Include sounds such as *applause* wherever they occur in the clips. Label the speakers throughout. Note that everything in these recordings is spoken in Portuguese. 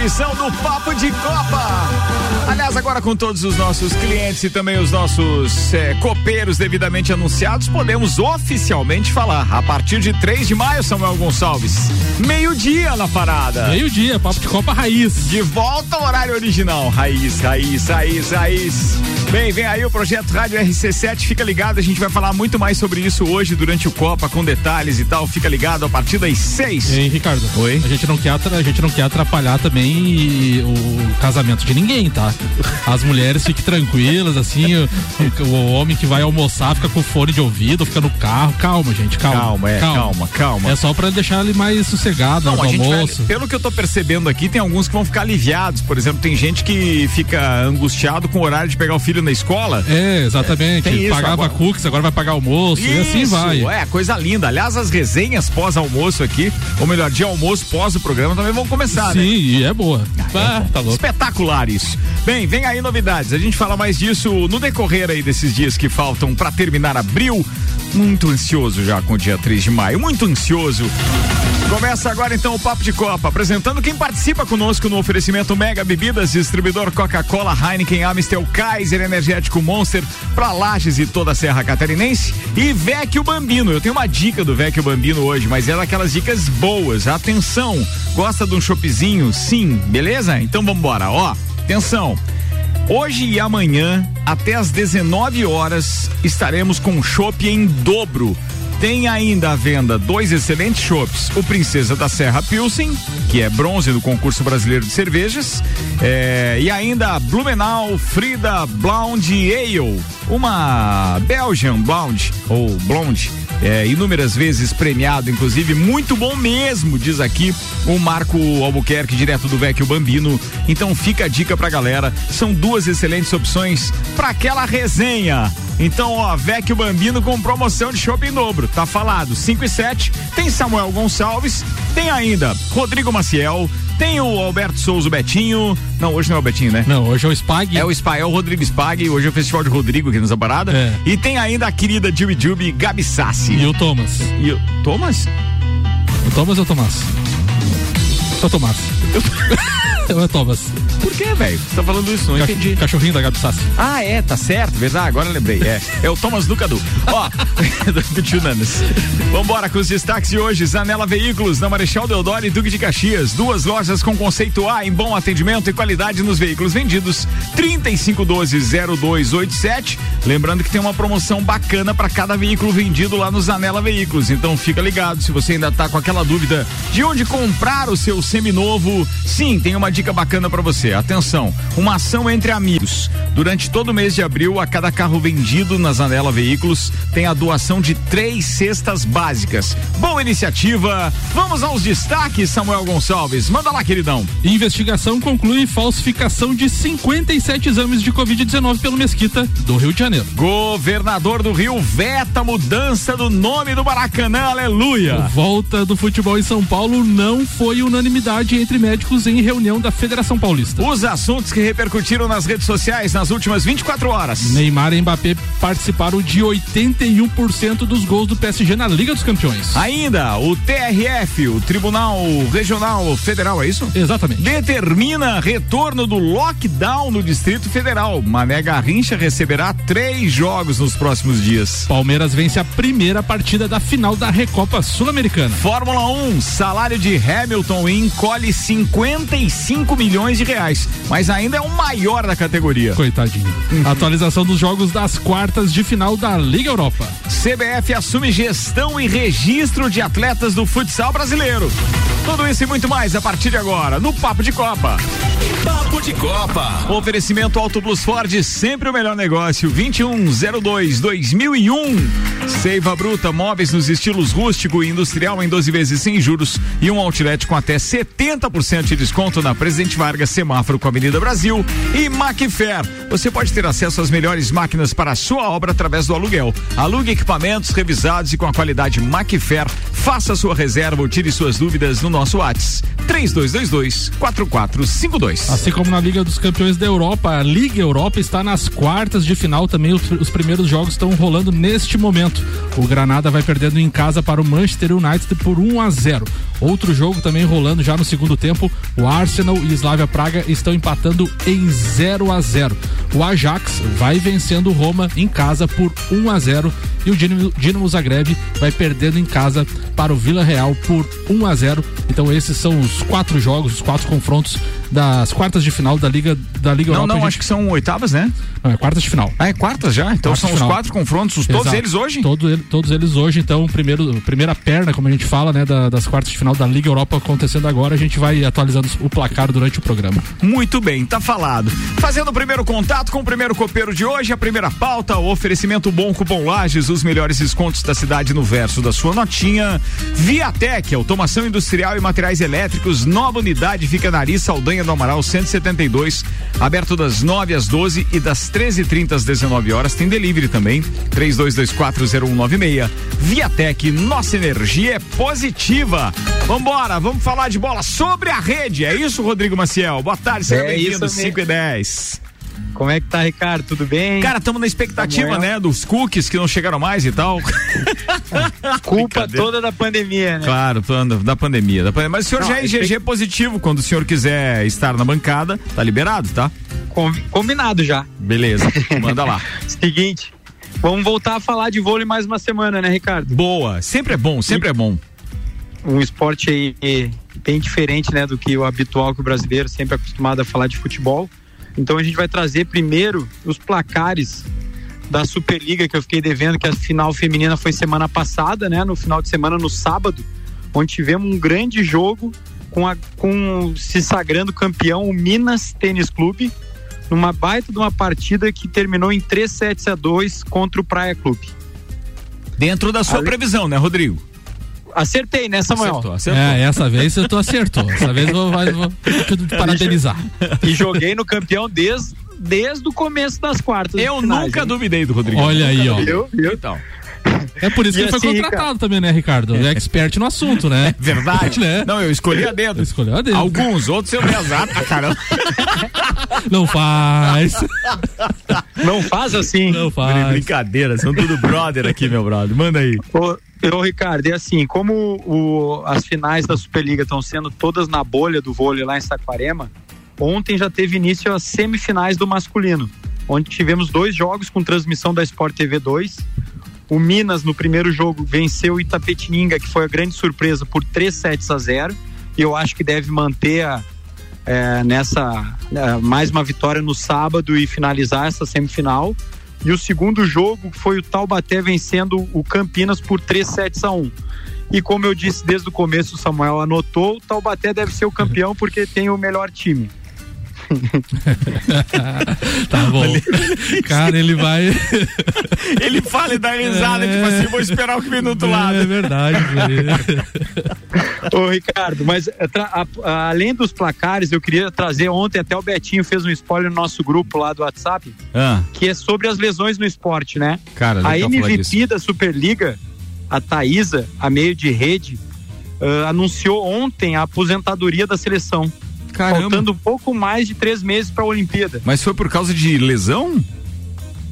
Speaker 1: edição do Papo de Copa. Aliás, agora com todos os nossos clientes e também os nossos é, copeiros devidamente anunciados, podemos oficialmente falar. A partir de 3 de maio, Samuel Gonçalves. Meio-dia na parada.
Speaker 2: Meio-dia, Papo de Copa Raiz.
Speaker 1: De volta ao horário original. Raiz, raiz, raiz, raiz. Bem, vem aí o projeto Rádio RC7. Fica ligado, a gente vai falar muito mais sobre isso hoje durante o Copa, com detalhes e tal. Fica ligado a partir das 6.
Speaker 2: Ei, Ricardo.
Speaker 1: Oi.
Speaker 2: A gente não quer, a gente não quer atrapalhar também o casamento de ninguém, tá? As mulheres fiquem tranquilas, assim, o, o, homem que vai almoçar fica com fone de ouvido, fica no carro. Calma, gente, calma.
Speaker 1: Calma, é, calma, calma. calma.
Speaker 2: É só para deixar ele mais sossegado no almoço.
Speaker 1: Vai, pelo que eu tô percebendo aqui, tem alguns que vão ficar aliviados. Por exemplo, tem gente que fica angustiado com o horário de pegar o filho na escola.
Speaker 2: É, exatamente. É, Pagava agora. cookies, agora vai pagar almoço isso, e assim vai.
Speaker 1: É, coisa linda. Aliás, as resenhas pós-almoço aqui, ou melhor, de almoço pós o programa também vão começar,
Speaker 2: Sim,
Speaker 1: né?
Speaker 2: e é boa. Ah,
Speaker 1: tá louco. Espetacular isso. Bem, vem aí novidades. A gente fala mais disso no decorrer aí desses dias que faltam para terminar abril. Muito ansioso já com o dia 3 de maio. Muito ansioso. Começa agora então o Papo de Copa, apresentando quem participa conosco no oferecimento Mega Bebidas, distribuidor Coca-Cola, Heineken, Amistel, Kaiser, Energético Monster, pra Lages e toda a Serra Catarinense e Vecchio Bambino. Eu tenho uma dica do Vecchio Bambino hoje, mas é daquelas dicas boas. Atenção, gosta de um choppzinho? Sim, beleza? Então vamos embora. Ó, atenção. Hoje e amanhã, até às 19 horas, estaremos com chopp em dobro tem ainda à venda dois excelentes chopps: o Princesa da Serra Pilsen, que é bronze no concurso brasileiro de cervejas, é, e ainda Blumenau Frida Blonde Ale, uma Belgian Blonde ou Blonde é, inúmeras vezes premiado, inclusive, muito bom mesmo, diz aqui o Marco Albuquerque, direto do Vecchio Bambino. Então fica a dica pra galera, são duas excelentes opções para aquela resenha. Então, ó, Vecchio Bambino com promoção de shopping dobro, tá falado, 5 e 7, tem Samuel Gonçalves, tem ainda Rodrigo Maciel, tem o Alberto Souza Betinho. Não, hoje não é o Betinho, né?
Speaker 2: Não, hoje é o Spag.
Speaker 1: É o Spag, é o Rodrigo Spag. Hoje é o Festival de Rodrigo aqui nessa parada. É. E tem ainda a querida Jubi Jubi Gabi Sassi.
Speaker 2: E o Thomas.
Speaker 1: E o Thomas?
Speaker 2: O Thomas ou o Tomás? Só Tomás. é *laughs* o Thomas.
Speaker 1: Por que, velho? Você tá falando isso? Não Cach entendi.
Speaker 2: Cachorrinho da Gabi Sassi.
Speaker 1: Ah, é, tá certo, verdade. Agora eu lembrei. É, é o Thomas do Cadu. Ó, *laughs* do Tio Nanas. Vambora com os destaques de hoje. Zanela Veículos, na Marechal Deodoro e Duque de Caxias. Duas lojas com conceito A em bom atendimento e qualidade nos veículos vendidos. 3512-0287. Lembrando que tem uma promoção bacana para cada veículo vendido lá no Zanela Veículos. Então fica ligado se você ainda tá com aquela dúvida de onde comprar o seu seminovo. Sim, tem uma dica bacana para você. Atenção, uma ação entre amigos. Durante todo o mês de abril, a cada carro vendido na Zanela Veículos tem a doação de três cestas básicas. Boa iniciativa. Vamos aos destaques, Samuel Gonçalves. Manda lá, queridão.
Speaker 2: Investigação conclui falsificação de 57 exames de Covid-19 pelo Mesquita do Rio de Janeiro.
Speaker 1: Governador do Rio veta mudança do nome do Maracanã. Aleluia.
Speaker 2: Volta do futebol em São Paulo não foi unanimidade entre médicos em reunião da Federação Paulista.
Speaker 1: Os assuntos que repercutiram nas redes sociais nas últimas 24 horas.
Speaker 2: Neymar e Mbappé participaram de 81% dos gols do PSG na Liga dos Campeões.
Speaker 1: Ainda, o TRF, o Tribunal Regional Federal, é isso?
Speaker 2: Exatamente.
Speaker 1: Determina retorno do lockdown no Distrito Federal. Mané Garrincha receberá três jogos nos próximos dias.
Speaker 2: Palmeiras vence a primeira partida da final da Recopa Sul-Americana.
Speaker 1: Fórmula 1, salário de Hamilton encolhe 55 milhões de reais, mas ainda é o maior da categoria.
Speaker 2: Coitadinho. Uhum. Atualização dos jogos das quartas de final da Liga Europa.
Speaker 1: CBF assume gestão e registro de atletas do futsal brasileiro. Tudo isso e muito mais a partir de agora no Papo de Copa. Papo de Copa. Oferecimento Auto Plus Ford, sempre o melhor negócio. 2102 2001. Seiva Bruta, móveis nos estilos rústico e industrial em 12 vezes sem juros e um outlet com até 70% de desconto na Presidente Vargas, semáforo com a Avenida Brasil e Macfair. Você pode ter acesso às melhores máquinas para a sua obra através do aluguel. Alugue equipamentos revisados e com a qualidade Macfair. Faça sua reserva ou tire suas dúvidas no nosso WhatsApp. 3222 4452.
Speaker 2: Assim como na Liga dos Campeões da Europa, a Liga Europa está nas quartas de final também. Os, os primeiros jogos estão rolando neste momento. O Granada vai perdendo em casa para o Manchester United por 1 a 0. Outro jogo também rolando já no segundo tempo. O Arsenal e Slavia Praga estão empatando em 0 a 0. O Ajax vai vencendo o Roma em casa por 1 a 0 e o Dinamo, Dinamo Zagreb vai perdendo em casa para o Vila Real por 1 a 0. Então esses são os quatro jogos, os quatro confrontos das quartas de final da Liga da Liga
Speaker 1: não,
Speaker 2: Europa.
Speaker 1: Não,
Speaker 2: gente...
Speaker 1: acho que são oitavas, né?
Speaker 2: Não, é quartas de final.
Speaker 1: Ah, é quartas já? Então quartas são os quatro confrontos, os, todos eles hoje?
Speaker 2: Todo, todos eles hoje, então, primeiro, primeira perna, como a gente fala, né, da, das quartas de final da Liga Europa acontecendo agora, a gente vai atualizando o placar durante o programa.
Speaker 1: Muito bem, tá falado. Fazendo o primeiro contato com o primeiro copeiro de hoje, a primeira pauta, o oferecimento bom cupom Lages, os melhores descontos da cidade no verso da sua notinha. Viatec, automação industrial e materiais elétricos, nova unidade fica na Ari Saldanha do Amaral 172, aberto das 9 às 12 e das 13h30 às 19 horas. Tem delivery também, 32240196. Viatec, nossa energia é positiva. Vambora, vamos falar de bola sobre a rede. É isso, Rodrigo Maciel? Boa tarde, seja
Speaker 3: é
Speaker 1: bem-vindo, 5 e 10.
Speaker 3: Como é que tá, Ricardo? Tudo bem?
Speaker 1: Cara, estamos na expectativa, né? Dos cookies que não chegaram mais e tal. *laughs*
Speaker 3: Culpa toda da pandemia, né?
Speaker 1: Claro, da pandemia, da pandemia. Mas o senhor não, já é GG positivo. Quando o senhor quiser estar na bancada, tá liberado, tá?
Speaker 3: Combinado já.
Speaker 1: Beleza, *laughs* manda lá.
Speaker 3: Seguinte, vamos voltar a falar de vôlei mais uma semana, né, Ricardo?
Speaker 1: Boa, sempre é bom, sempre é bom.
Speaker 3: Um esporte aí bem diferente, né, do que o habitual que o brasileiro sempre é acostumado a falar de futebol. Então a gente vai trazer primeiro os placares da Superliga que eu fiquei devendo, que a final feminina foi semana passada, né? No final de semana, no sábado, onde tivemos um grande jogo com, a, com se sagrando campeão o Minas Tênis Clube, numa baita de uma partida que terminou em 3 sets a 2 contra o Praia Clube.
Speaker 1: Dentro da sua Ale... previsão, né, Rodrigo?
Speaker 3: Acertei, né, Samuel?
Speaker 2: Acertou, acertou. É, essa vez tu acertou. Essa vez eu vou, vou te parabenizar.
Speaker 3: E joguei no campeão desde, desde o começo das quartas.
Speaker 1: Eu finais, nunca hein? duvidei do Rodrigo.
Speaker 2: Olha aí, ó.
Speaker 3: Eu, eu. Então.
Speaker 2: É por isso e que ele assim, foi contratado Ricardo. também, né, Ricardo? É expert no assunto, né? *laughs*
Speaker 1: É verdade. né? Não, eu escolhi a dedo.
Speaker 2: Escolheu a dedo.
Speaker 1: Alguns, outros eu me exato. Ah, caramba. *laughs*
Speaker 2: Não faz.
Speaker 3: Não faz assim.
Speaker 1: Não faz. Brincadeira, são tudo brother aqui, meu brother. Manda aí.
Speaker 3: Ô, eu, Ricardo, é assim, como o, as finais da Superliga estão sendo todas na bolha do vôlei lá em Saquarema, ontem já teve início as semifinais do masculino, onde tivemos dois jogos com transmissão da Sport TV 2. O Minas, no primeiro jogo, venceu o Itapetininga, que foi a grande surpresa, por 3 sets a 0. E eu acho que deve manter a, é, nessa é, mais uma vitória no sábado e finalizar essa semifinal. E o segundo jogo foi o Taubaté vencendo o Campinas por 3 sets a 1. E como eu disse desde o começo, o Samuel anotou, o Taubaté deve ser o campeão porque tem o melhor time.
Speaker 2: Tá bom. Cara, ele vai.
Speaker 1: ele fala e dá risada, é... tipo assim, vou esperar o que vem do outro
Speaker 2: é,
Speaker 1: lado.
Speaker 2: É verdade.
Speaker 3: Ô, Ricardo, mas eh, a, a, além dos placares, eu queria trazer ontem, até o Betinho fez um spoiler no nosso grupo lá do WhatsApp, ah. que é sobre as lesões no esporte, né?
Speaker 1: Cara,
Speaker 3: a MVP da Superliga, a Thaísa, a meio de rede, uh, anunciou ontem a aposentadoria da seleção. Caramba. Faltando pouco mais de três meses para a Olimpíada.
Speaker 1: Mas foi por causa de lesão?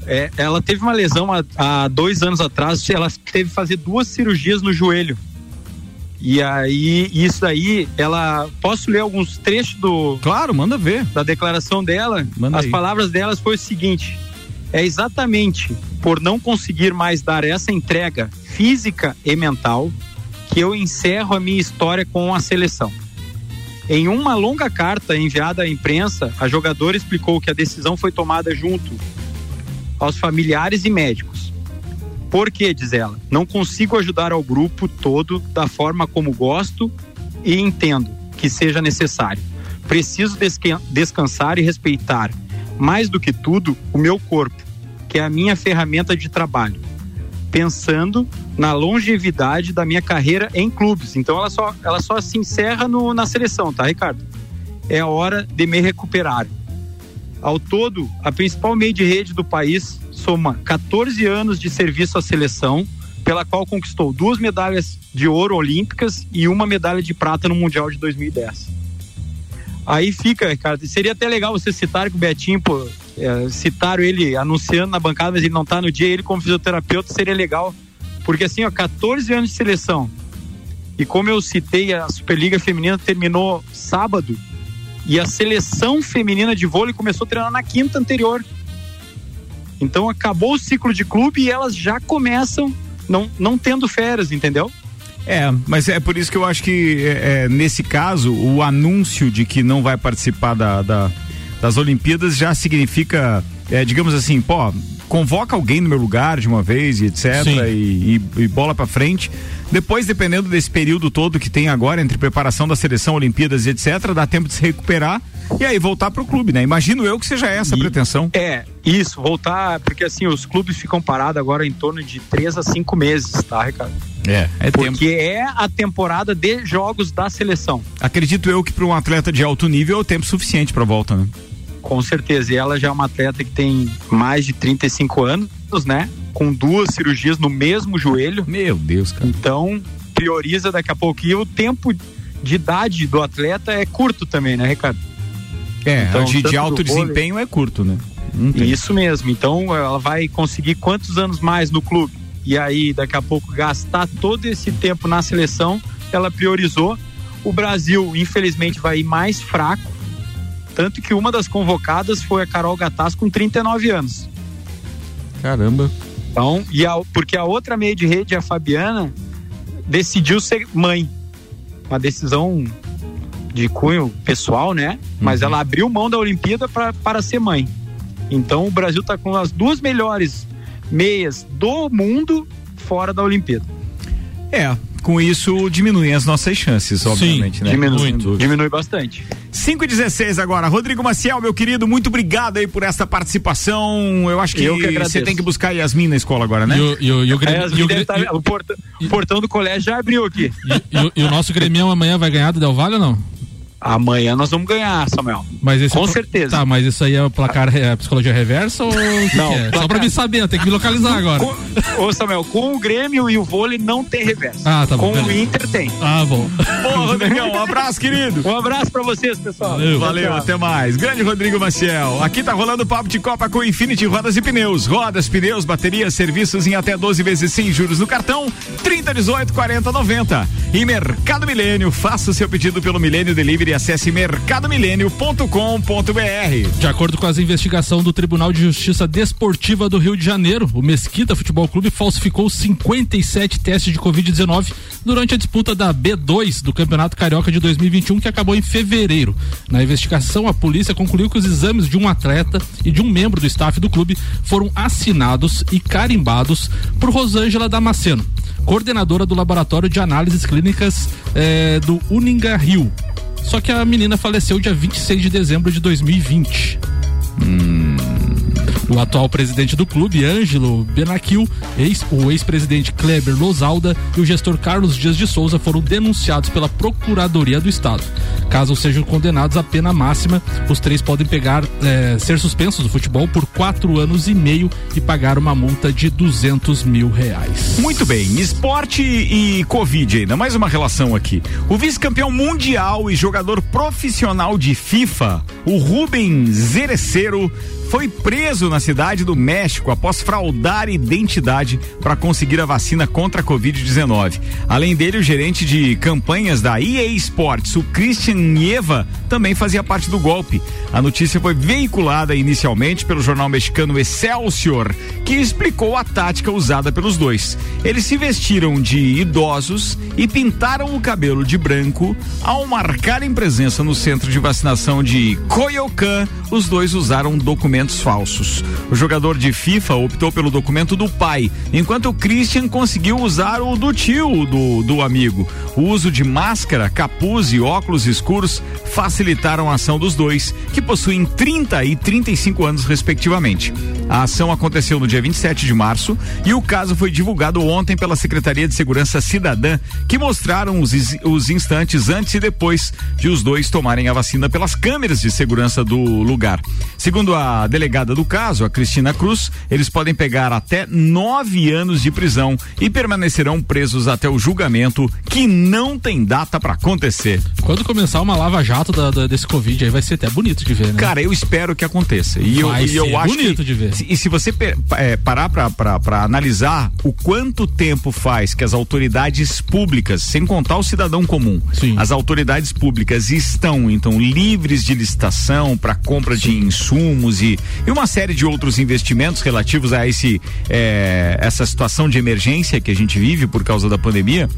Speaker 3: É, ela teve uma lesão há, há, dois anos atrás, ela teve que fazer duas cirurgias no joelho. E aí, isso daí, ela. Posso ler alguns trechos do.
Speaker 1: Claro, manda ver.
Speaker 3: Da declaração dela.
Speaker 1: Manda
Speaker 3: As
Speaker 1: aí.
Speaker 3: palavras delas foi o seguinte: é exatamente por não conseguir mais dar essa entrega física e mental que eu encerro a minha história com a seleção. Em uma longa carta enviada à imprensa, a jogadora explicou que a decisão foi tomada junto aos familiares e médicos. Por que, diz ela, não consigo ajudar ao grupo todo da forma como gosto e entendo que seja necessário. Preciso descansar e respeitar, mais do que tudo, o meu corpo, que é a minha ferramenta de trabalho pensando na longevidade da minha carreira em clubes. Então ela só, ela só se encerra no, na seleção, tá, Ricardo? é hora de me recuperar. Ao todo, a principal meio de rede do país soma 14 anos de serviço à seleção, pela qual conquistou duas medalhas de ouro olímpicas e uma medalha de prata no Mundial de 2010. Aí fica, cara, seria até legal você citar que o Betinho, pô, é, citaram ele anunciando na bancada, mas ele não tá no dia, ele como fisioterapeuta seria legal, porque assim, ó, 14 anos de seleção, e como eu citei, a Superliga Feminina terminou sábado, e a seleção feminina de vôlei começou a treinar na quinta anterior. Então acabou o ciclo de clube e elas já começam não, não tendo férias, entendeu?
Speaker 1: É, mas é por isso que eu acho que é, é, nesse caso o anúncio de que não vai participar da, da das Olimpíadas já significa, é, digamos assim, pô, convoca alguém no meu lugar de uma vez e etc. E, e, e, bola para frente. Depois, dependendo desse período todo que tem agora entre preparação da seleção, Olimpíadas e etc., dá tempo de se recuperar e aí voltar pro clube, né? Imagino eu que seja essa a pretensão.
Speaker 3: É, isso, voltar, porque assim, os clubes ficam parados agora em torno de três a cinco meses, tá, Ricardo?
Speaker 1: É, é
Speaker 3: Porque tempo. é a temporada de jogos da seleção.
Speaker 1: Acredito eu que para um atleta de alto nível é o tempo suficiente para volta, né?
Speaker 3: Com certeza. E ela já é uma atleta que tem mais de 35 anos, né? Com duas cirurgias no mesmo joelho.
Speaker 1: Meu Deus, cara.
Speaker 3: Então, prioriza daqui a pouco. E o tempo de idade do atleta é curto também, né, Ricardo?
Speaker 1: É, então, de, de alto desempenho vôlei, é curto, né?
Speaker 3: Isso mesmo. Então, ela vai conseguir quantos anos mais no clube? E aí, daqui a pouco, gastar todo esse tempo na seleção, ela priorizou. O Brasil, infelizmente, vai ir mais fraco tanto que uma das convocadas foi a Carol Gataz com 39 anos.
Speaker 1: Caramba.
Speaker 3: Então, e a, porque a outra meia de rede, a Fabiana, decidiu ser mãe. Uma decisão de cunho pessoal, né? Mas uhum. ela abriu mão da Olimpíada pra, para ser mãe. Então o Brasil está com as duas melhores meias do mundo fora da Olimpíada.
Speaker 1: É, com isso diminuem as nossas chances, obviamente,
Speaker 3: Sim,
Speaker 1: né?
Speaker 3: Diminui, diminui bastante.
Speaker 1: 5 e 16 agora. Rodrigo Maciel, meu querido, muito obrigado aí por essa participação. Eu acho que, que você tem que buscar Yasmin na escola agora, né?
Speaker 3: E o, e o, e o, o, portão, o portão do colégio já abriu aqui.
Speaker 2: E, o nosso Grêmio amanhã vai ganhar do Del Valle ou não?
Speaker 3: Amanhã nós vamos ganhar, Samuel.
Speaker 2: Mas esse
Speaker 3: Com
Speaker 2: é
Speaker 3: certeza.
Speaker 2: Tá, mas isso aí é o placar, é a psicologia reversa ou.
Speaker 3: Não.
Speaker 2: É? Só pra me saber, tem que me localizar agora.
Speaker 3: Com, ô, Samuel, com o Grêmio e o vôlei não tem reversa.
Speaker 2: Ah, tá
Speaker 3: bom.
Speaker 2: Com
Speaker 3: beleza. o Inter tem.
Speaker 2: Ah, bom.
Speaker 1: Boa, Rodrigão. Um abraço, querido.
Speaker 3: Um abraço pra vocês, pessoal.
Speaker 1: Valeu, Valeu até mais. Grande Rodrigo Maciel. Aqui tá rolando o papo de Copa com Infinity Rodas e Pneus. Rodas, pneus, baterias, serviços em até 12 vezes sem juros no cartão. 30, 18, 40, 90. E Mercado Milênio. Faça o seu pedido pelo Milênio Delivery e acesse Mercado mercadomilênio.com.br.
Speaker 2: De acordo com as investigações do Tribunal de Justiça Desportiva do Rio de Janeiro, o Mesquita Futebol Clube falsificou 57 testes de Covid-19 durante a disputa da B2 do Campeonato Carioca de 2021, que acabou em fevereiro. Na investigação, a polícia concluiu que os exames de um atleta e de um membro do staff do clube foram assinados e carimbados por Rosângela Damasceno, coordenadora do Laboratório de Análises Clínicas eh, do Uninga Rio, só que a menina faleceu dia 26 de dezembro de 2020. Hum. O atual presidente do clube, Ângelo Benaquil, ex, o ex-presidente Kleber Lozalda e o gestor Carlos Dias de Souza foram denunciados pela Procuradoria do Estado. Caso sejam condenados à pena máxima, os três podem pegar, é, ser suspensos do futebol por quatro anos e meio e pagar uma multa de 200 mil reais.
Speaker 1: Muito bem, esporte e Covid ainda, mais uma relação aqui. O vice-campeão mundial e jogador profissional de FIFA, o Rubens Zerecero, foi preso na cidade do México após fraudar identidade para conseguir a vacina contra a Covid-19. Além dele, o gerente de campanhas da EA Sports, o Christian Nieva, também fazia parte do golpe. A notícia foi veiculada inicialmente pelo jornal mexicano Excelsior, que explicou a tática usada pelos dois. Eles se vestiram de idosos e pintaram o cabelo de branco. Ao marcarem presença no centro de vacinação de Coyoacán, os dois usaram documentos documentos falsos. O jogador de FIFA optou pelo documento do pai, enquanto o Christian conseguiu usar o do tio do, do amigo. O uso de máscara, capuz e óculos escuros facilitaram a ação dos dois, que possuem 30 e 35 anos, respectivamente. A ação aconteceu no dia 27 de março e o caso foi divulgado ontem pela Secretaria de Segurança Cidadã, que mostraram os, os instantes antes e depois de os dois tomarem a vacina pelas câmeras de segurança do lugar. Segundo a delegada do caso, a Cristina Cruz, eles podem pegar até nove anos de prisão e permanecerão presos até o julgamento, que não tem data para acontecer.
Speaker 2: Quando começar uma lava-jato desse Covid aí vai ser até bonito de ver, né?
Speaker 1: Cara, eu espero que aconteça. E
Speaker 2: vai
Speaker 1: eu,
Speaker 2: ser
Speaker 1: eu acho
Speaker 2: bonito
Speaker 1: que,
Speaker 2: de ver.
Speaker 1: E se você é, parar para analisar o quanto tempo faz que as autoridades públicas, sem contar o cidadão comum,
Speaker 2: Sim.
Speaker 1: as autoridades públicas estão então livres de licitação para compra de insumos e, e uma série de outros investimentos relativos a esse é, essa situação de emergência que a gente vive por causa da pandemia.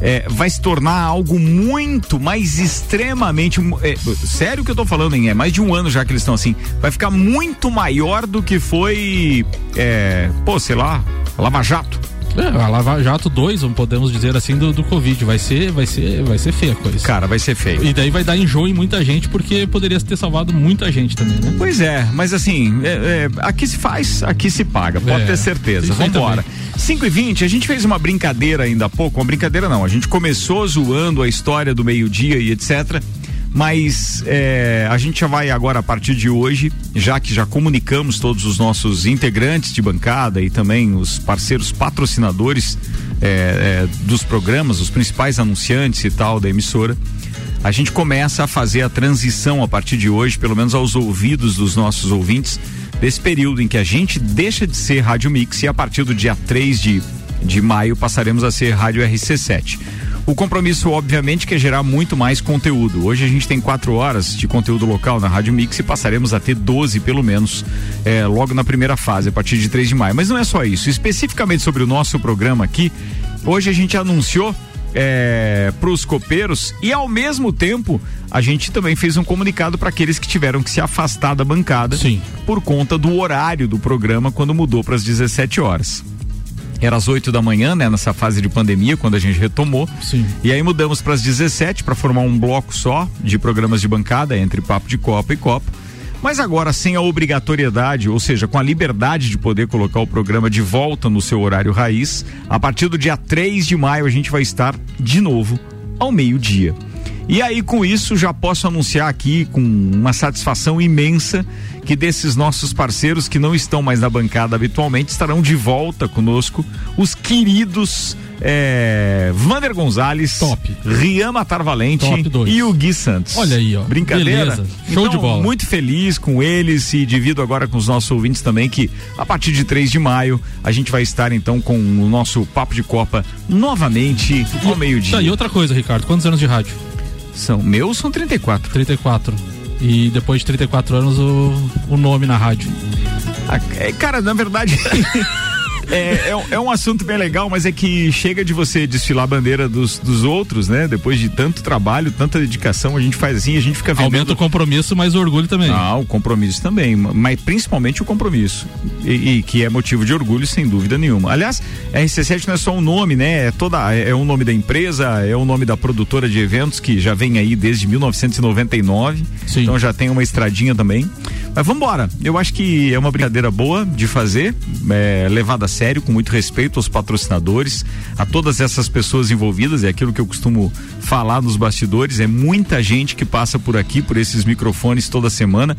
Speaker 1: É, vai se tornar algo muito mais extremamente. É, sério que eu tô falando, hein? É mais de um ano já que eles estão assim. Vai ficar muito maior do que foi. É, pô, sei lá, Lava Jato.
Speaker 2: É, a Lava Jato 2, podemos dizer assim, do, do Covid. Vai ser, vai ser, vai ser feia a coisa.
Speaker 1: Cara, vai ser feio.
Speaker 2: E daí vai dar enjoo em muita gente, porque poderia ter salvado muita gente também, né?
Speaker 1: Pois é, mas assim, é, é, aqui se faz, aqui se paga, pode
Speaker 2: É,
Speaker 1: ter certeza. Vambora. 5 e 20 a gente fez uma brincadeira ainda há pouco, uma brincadeira não, a gente começou zoando a história do meio-dia e etc. Mas é, a gente já vai agora, a partir de hoje, já que já comunicamos todos os nossos integrantes de bancada e também os parceiros patrocinadores é, é, dos programas, os principais anunciantes e tal da emissora, a gente começa a fazer a transição a partir de hoje, pelo menos aos ouvidos dos nossos ouvintes, desse período em que a gente deixa de ser Rádio Mix e a partir do dia 3 de, de maio passaremos a ser Rádio RC7. O compromisso, obviamente, que é gerar muito mais conteúdo. Hoje a gente tem quatro horas de conteúdo local na Rádio Mix e passaremos a ter 12, pelo menos, é, logo na primeira fase, a partir de 3 de maio. Mas não é só isso. Especificamente sobre o nosso programa aqui, hoje a gente anunciou é, para os copeiros e ao mesmo tempo a gente também fez um comunicado para aqueles que tiveram que se afastar da bancada
Speaker 2: Sim.
Speaker 1: por conta do horário do programa quando mudou para as 17 horas. Era às 8 da manhã, né, nessa fase de pandemia, quando a gente retomou.
Speaker 2: Sim.
Speaker 1: E aí mudamos para as 17 para formar um bloco só de programas de bancada entre papo de copa e copo. Mas agora sem a obrigatoriedade, ou seja, com a liberdade de poder colocar o programa de volta no seu horário raiz, a partir do dia 3 de maio a gente vai estar de novo ao meio-dia. E aí, com isso, já posso anunciar aqui com uma satisfação imensa que desses nossos parceiros que não estão mais na bancada habitualmente estarão de volta conosco, os queridos é, Vander Gonzalez,
Speaker 2: Top.
Speaker 1: Rian Matar Valente
Speaker 2: Top dois.
Speaker 1: e o Gui Santos.
Speaker 2: Olha aí, ó.
Speaker 1: Brincadeira?
Speaker 2: Beleza. Show
Speaker 1: Então,
Speaker 2: de bola.
Speaker 1: Muito feliz com eles e divido agora com os nossos ouvintes também que a partir de 3 de maio a gente vai estar então com o nosso Papo de Copa novamente ao meio-dia.
Speaker 2: Tá, e outra coisa, Ricardo, quantos anos de rádio?
Speaker 1: São meus são 34.
Speaker 2: 34. E depois de 34 anos, o, o nome na rádio.
Speaker 1: Ah, é, Cara, na verdade. *laughs* É, é, um- é um assunto bem legal, mas é que chega de você desfilar a bandeira dos, dos outros, né? Depois de tanto trabalho, tanta dedicação, a gente faz assim, a gente fica vendendo.
Speaker 2: Aumenta o compromisso, mas o orgulho também.
Speaker 1: Ah, o compromisso também, mas principalmente o compromisso. E, e que é motivo de orgulho, sem dúvida nenhuma. Aliás, RC7 não é só um nome, né? É toda é, é o nome da empresa, é o nome da produtora de eventos que já vem aí desde 1999.
Speaker 2: Sim.
Speaker 1: Então já tem uma estradinha também. Mas vamos embora. Eu acho que é uma brincadeira boa de fazer, é, levada a sério, com muito respeito aos patrocinadores, a todas essas pessoas envolvidas. É aquilo que eu costumo falar nos bastidores. É muita gente que passa por aqui, por esses microfones toda semana.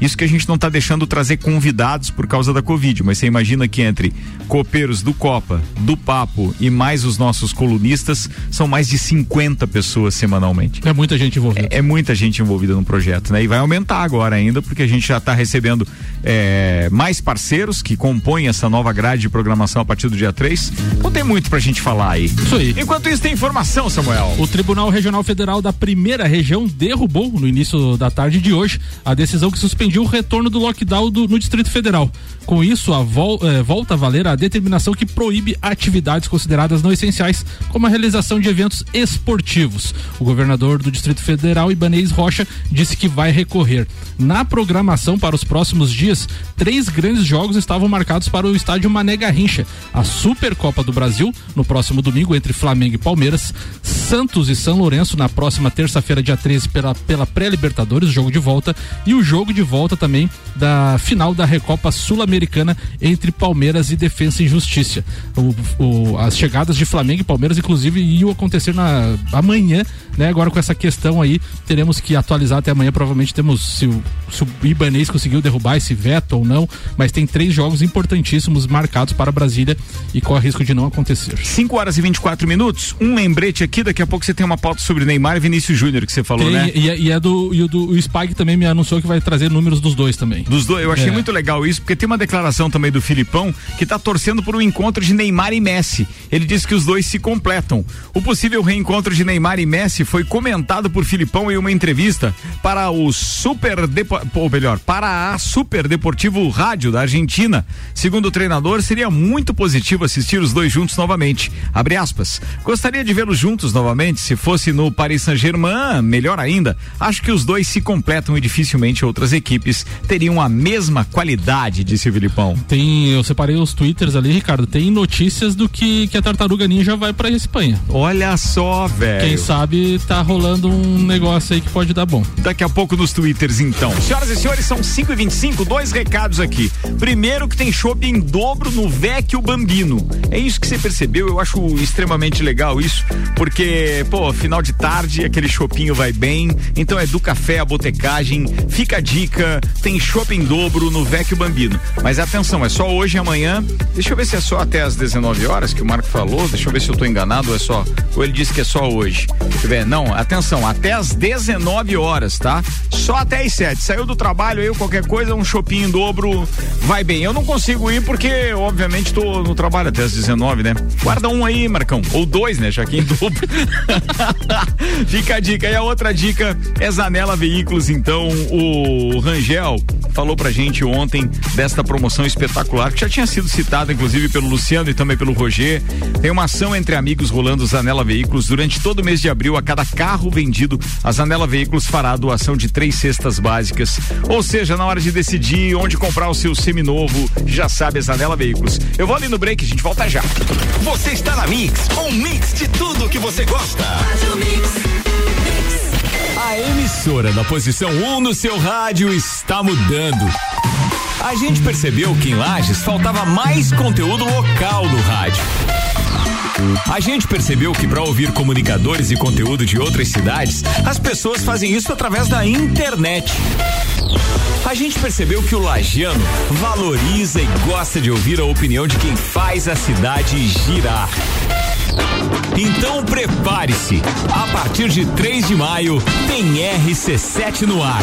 Speaker 1: Isso que a gente não está deixando trazer convidados por causa da Covid, mas você imagina que entre copeiros do Copa, do Papo e mais os nossos colunistas, são mais de 50 pessoas semanalmente.
Speaker 2: É muita gente envolvida.
Speaker 1: É muita gente envolvida no projeto, né? E vai aumentar agora ainda, porque a gente já está recebendo é, mais parceiros que compõem essa nova grade de programação a partir do dia 3. Então tem muito pra gente falar aí.
Speaker 2: Isso aí.
Speaker 1: Enquanto isso, tem informação, Samuel.
Speaker 2: O Tribunal Regional Federal da Primeira Região derrubou, no início da tarde de hoje, a decisão que suspendiu o retorno do lockdown do- no Distrito Federal. Com isso, a vol- eh, volta a valer a determinação que proíbe atividades consideradas não essenciais, como a realização de eventos esportivos. O governador do Distrito Federal, Ibanez Rocha, disse que vai recorrer. Na programação para os próximos dias, três grandes jogos estavam marcados para o estádio Mané Garrincha. A Supercopa do Brasil, no próximo domingo, entre Flamengo e Palmeiras. Santos e São Lourenço, na próxima terça-feira, dia 13, pela, pela pré-Libertadores, jogo de volta. E o jogo de volta também da final da Recopa Sul-Americana Sul-Americana entre Palmeiras e Defensa e Justiça. O, o, as chegadas de Flamengo e Palmeiras, inclusive, iam acontecer na, amanhã, né? Agora com essa questão aí, teremos que atualizar até amanhã. Provavelmente temos se o, se o Ibanês conseguiu derrubar esse veto ou não, mas tem três jogos importantíssimos marcados para Brasília e corre risco de não acontecer.
Speaker 1: 5 horas e 24 minutos. Um lembrete aqui, daqui a pouco você tem uma pauta sobre Neymar e Vinícius Júnior que você falou, tem, né?
Speaker 2: E, e, é do, e o do o Spike também me anunciou que vai trazer números dos dois também.
Speaker 1: Dos dois, eu achei é. muito legal isso, porque tem uma declaração também do Filipão que está torcendo por um encontro de Neymar e Messi. Ele disse que os dois se completam. O possível reencontro de Neymar e Messi foi comentado por Filipão em uma entrevista para o Super Depo... ou melhor, para a Super Deportivo Rádio da Argentina. Segundo o treinador, seria muito positivo assistir os dois juntos novamente. Abre aspas. Gostaria de vê-los juntos novamente. Se fosse no Paris Saint-Germain, melhor ainda. Acho que os dois se completam e dificilmente outras equipes teriam a mesma qualidade, disse Filipão.
Speaker 2: Tem, eu separei os twitters ali, Ricardo. Tem notícias do que, que a Tartaruga Ninja vai para Espanha.
Speaker 1: Olha só, velho.
Speaker 2: Quem sabe tá rolando um negócio aí que pode dar bom.
Speaker 1: Daqui a pouco nos twitters, então. Senhoras e senhores, são 5 e 25 dois recados aqui. Primeiro que tem shopping em dobro no Vecchio Bambino. É isso que você percebeu, eu acho extremamente legal isso, porque, pô, final de tarde, aquele chopinho vai bem, então é do café a botecagem, fica a dica, tem shopping dobro no Vecchio Bambino. Mas atenção, é só hoje e amanhã, deixa eu ver se é só até as 19 horas que o Marco falou, deixa eu ver se eu tô enganado ou é só, ou ele disse que é só hoje. Deixa eu ver, não, atenção, até as 19 horas, tá? Só até as 7, saiu do trabalho aí, qualquer coisa, um shopping em dobro, vai bem. Eu não consigo ir porque, obviamente, tô no trabalho até as 19, né? Guarda um aí, Marcão. Ou dois, né? Já que em dobro. *laughs* Fica a dica. E a outra dica é Zanela Veículos, então. O Rangel falou pra gente ontem desta promoção espetacular, que já tinha sido citada, inclusive, pelo Luciano e também pelo Roger. Tem uma ação entre amigos rolando Zanela Veículos durante todo o mês de abril. A cada carro vendido, a Zanela Veículos fará a doação de três cestas básicas. Ou seja, na hora de decidir onde comprar o seu seminovo, já sabe a Zanela Veículos. Eu vou ali no break, a gente volta já.
Speaker 4: Você está na Mix, um mix de tudo que você gosta. A emissora da posição 1 um no seu rádio está mudando. A gente percebeu que em Lages faltava mais conteúdo local no rádio. A gente percebeu que para ouvir comunicadores e conteúdo de outras cidades, as pessoas fazem isso através da internet. A gente percebeu que o lagiano valoriza e gosta de ouvir a opinião de quem faz a cidade girar. Então prepare-se. A partir de 3 de maio tem RC7 no ar.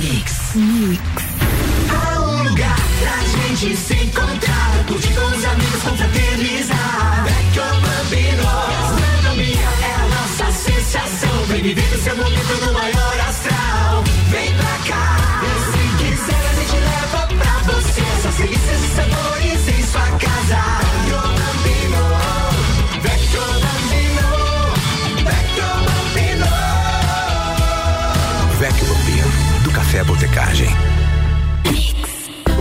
Speaker 4: Mix. Mix gente se encontrar, curtir com os amigos, confraternizar. Vecchio Bambino, gastronomia é a nossa sensação. Vem viver o seu momento no maior astral.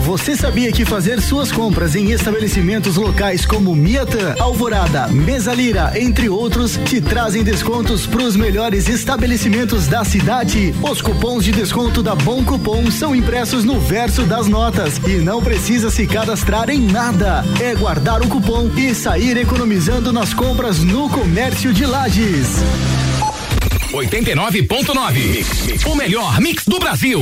Speaker 4: Você
Speaker 5: sabia que fazer suas compras em estabelecimentos locais como Miatã, Alvorada, Mesalira, entre outros, te trazem descontos para os melhores estabelecimentos da cidade? Os cupons de desconto da Bom Cupom são impressos no verso das notas e não precisa se cadastrar em nada. É guardar o cupom e sair economizando nas compras no comércio de lajes.
Speaker 4: 89.9 O melhor mix do Brasil.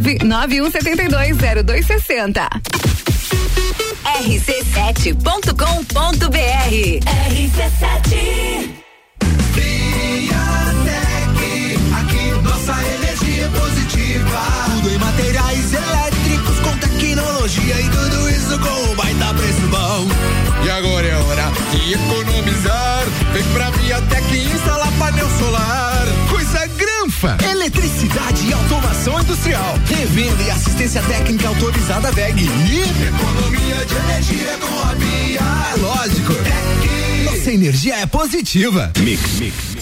Speaker 6: 991720260.
Speaker 7: rc7.com.br RC7
Speaker 8: aqui nossa energia é positiva. Tudo em materiais elétricos com tecnologia e tudo isso com um baita preço bom. E agora é hora de economizar. Vem pra Viatec instalar painel solar. Eletricidade e automação industrial. Revenda e assistência técnica autorizada VEG. E economia de energia com a Via. É lógico. Nossa energia é positiva.
Speaker 9: Mix, mix.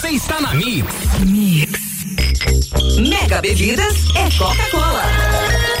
Speaker 7: está na Mix. Mix. Mega Bebidas é Coca-Cola.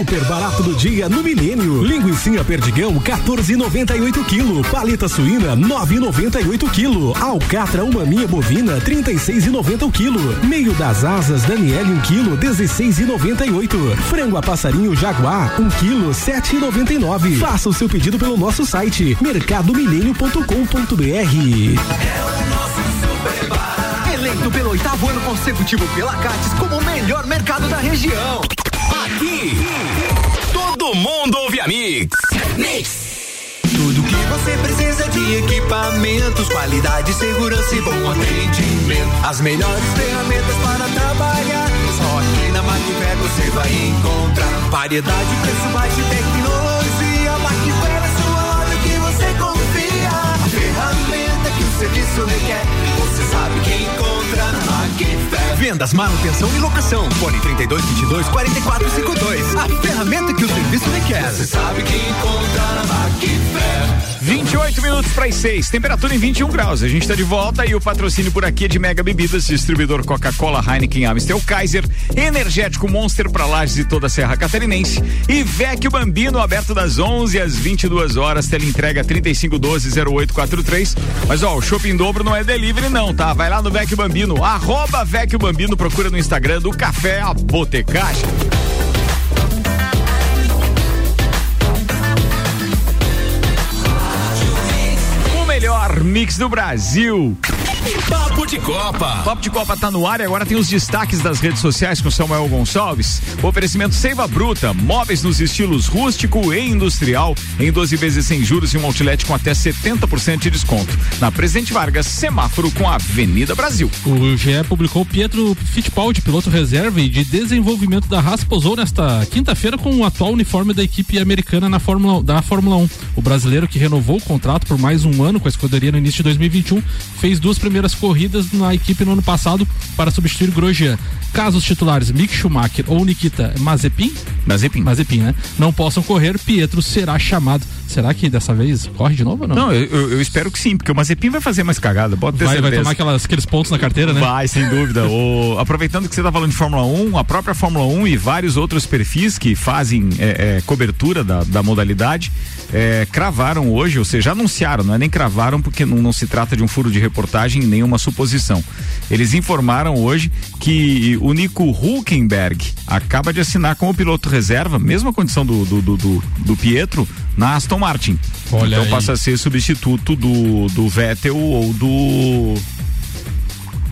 Speaker 10: Super barato do dia no Milênio. Linguiça perdigão 14,98 kg. Paleta suína 9,98 kg. Alcatra umaminha bovina 36,90 o quilo. Meio das asas Daniele 1 kg 16,98. Frango a passarinho Jaguar 1 kg 7,99. Faça o seu pedido pelo nosso site mercadomilênio.com.br.
Speaker 8: Eleito pelo oitavo ano consecutivo pela Cates como o melhor mercado da região.
Speaker 7: Aqui, todo mundo ouve a Mix.
Speaker 8: Mix. Tudo que você precisa de equipamentos, qualidade, segurança e bom atendimento. As melhores ferramentas para trabalhar. Só aqui na Macfer você vai encontrar variedade, preço baixo e tecnologia. Macfer é sua loja que você confia. A ferramenta que o serviço requer, você sabe que encontra na Macfer. Vendas, manutenção e locação. Fone 32 22 44 52. A ferramenta que o serviço requer. Você sabe que encontra na Macfer.
Speaker 1: 28 minutos para as 6, temperatura em 21 graus. A gente está de volta e o patrocínio por aqui é de Mega Bebidas, distribuidor Coca-Cola, Heineken, Amstel, Kaiser, Energético Monster para Lages e toda a Serra Catarinense e Vecchio Bambino aberto das 11 às 22 horas, tela entrega 3512-0843. Mas ó, o shopping dobro não é delivery não, tá? Vai lá no Vecchio Bambino, arroba Vecchio Bambino, procura no Instagram do Café a Botecagem. O melhor mix do Brasil.
Speaker 7: Papo de Copa.
Speaker 1: Papo de Copa tá no ar e agora tem os destaques das redes sociais com Samuel Gonçalves. Oferecimento Seiva Bruta, móveis nos estilos rústico e industrial, em 12 vezes sem juros e um outlet com até 70% de desconto. Na Presidente Vargas, semáforo com a Avenida Brasil.
Speaker 2: O GE publicou Pietro Fittipaldi, piloto reserva e de desenvolvimento da Haas, posou nesta quinta-feira com o atual uniforme da equipe americana na Fórmula, da Fórmula 1. O brasileiro que renovou o contrato por mais um ano com a escuderia no início de 2021 fez duas primeiras corridas na equipe no ano passado para substituir Grosjean. Caso os titulares Mick Schumacher ou Nikita Mazepin,
Speaker 1: Mazepin,
Speaker 2: Mazepin, né? Não possam correr, Pietro será chamado Será que dessa vez corre de novo ou não?
Speaker 1: Não, eu, eu- espero que sim, porque o Mazepin vai fazer mais cagada, ter
Speaker 2: vai, vai tomar aquelas, aqueles pontos na carteira, né?
Speaker 1: Vai, sem dúvida. *laughs* O- aproveitando que você está falando de Fórmula 1, a própria Fórmula 1 e vários outros perfis que fazem é, é, cobertura da, da modalidade é, cravaram hoje, ou seja, anunciaram, não é nem cravaram porque não, não se trata de um furo de reportagem nem uma suposição. Eles informaram hoje que o Nico Hulkenberg acaba de assinar como piloto reserva, mesma condição do, do, do, do- do Pietro, na Aston Martin.
Speaker 2: Olha
Speaker 1: então
Speaker 2: aí.
Speaker 1: passa a ser substituto do, do Vettel ou do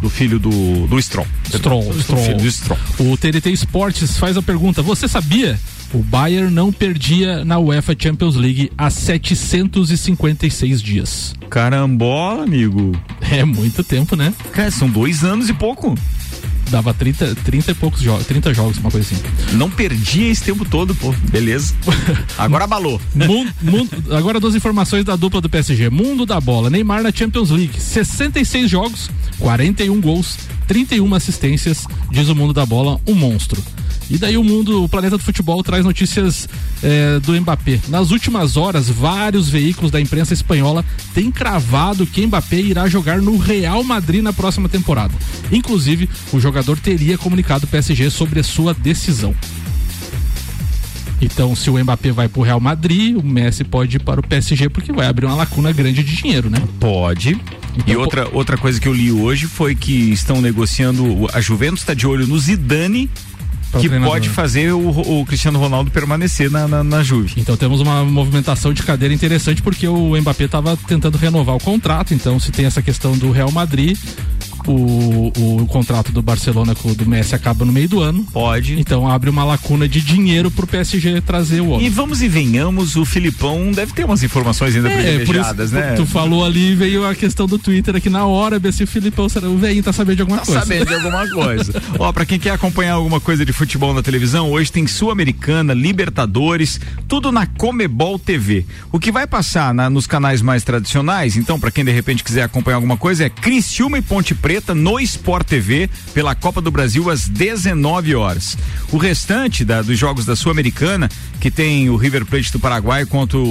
Speaker 1: do filho do, do Stroll.
Speaker 2: Stroll, Stroll.
Speaker 1: filho do Stroll.
Speaker 2: O TNT Esportes faz a pergunta: Você sabia? O Bayern não perdia na UEFA Champions League há 756 dias.
Speaker 1: Carambola, amigo.
Speaker 2: É muito tempo, né?
Speaker 1: Cara, são dois anos e pouco.
Speaker 2: Dava 30, 30 e poucos jogos, 30 jogos, uma coisa assim.
Speaker 1: Não perdia esse tempo todo, pô. Beleza. Agora abalou.
Speaker 2: Mundo- mundo- agora duas informações da dupla do PSG. Mundo da bola. Neymar na Champions League. 66 jogos, 41 gols, 31 assistências. Diz o mundo da bola, um monstro. E daí o mundo, o planeta do futebol traz notícias eh, do Mbappé. Nas últimas horas, vários veículos da imprensa espanhola têm cravado que Mbappé irá jogar no Real Madrid na próxima temporada. Inclusive, o jogador teria comunicado ao PSG sobre a sua decisão. Então, se o Mbappé vai pro Real Madrid, o Messi pode ir para o PSG porque vai abrir uma lacuna grande de dinheiro, né?
Speaker 1: Pode. e
Speaker 2: Então,
Speaker 1: outra, outra coisa que eu li hoje foi que estão negociando. A Juventus está de olho no Zidane, que pode fazer o, o Cristiano Ronaldo permanecer na, na, na Juve.
Speaker 2: Então temos uma movimentação de cadeira interessante porque o Mbappé estava tentando renovar o contrato. Então, se tem essa questão do Real Madrid, o, o, contrato do Barcelona com o do Messi acaba no meio do ano.
Speaker 1: Pode.
Speaker 2: Então abre uma lacuna de dinheiro pro PSG trazer o homem.
Speaker 1: E vamos e venhamos, o Filipão deve ter umas informações ainda
Speaker 2: É, por isso,
Speaker 1: privilegiadas, né?
Speaker 2: tu falou ali veio a questão do Twitter aqui na hora, ver se o Filipão, será, o velhinho tá sabendo de alguma
Speaker 1: Tá
Speaker 2: coisa.
Speaker 1: sabendo de alguma *laughs* coisa. Ó, pra quem quer acompanhar alguma coisa de futebol na televisão, hoje tem Sul-Americana, Libertadores, tudo na Comebol TV. O que vai passar na- nos canais mais tradicionais, então, pra quem de repente quiser acompanhar alguma coisa, é Criciúma e Ponte Preta no Sport TV pela Copa do Brasil às 19 horas. O restante da- dos jogos da Sul-Americana, que tem o River Plate do Paraguai contra o,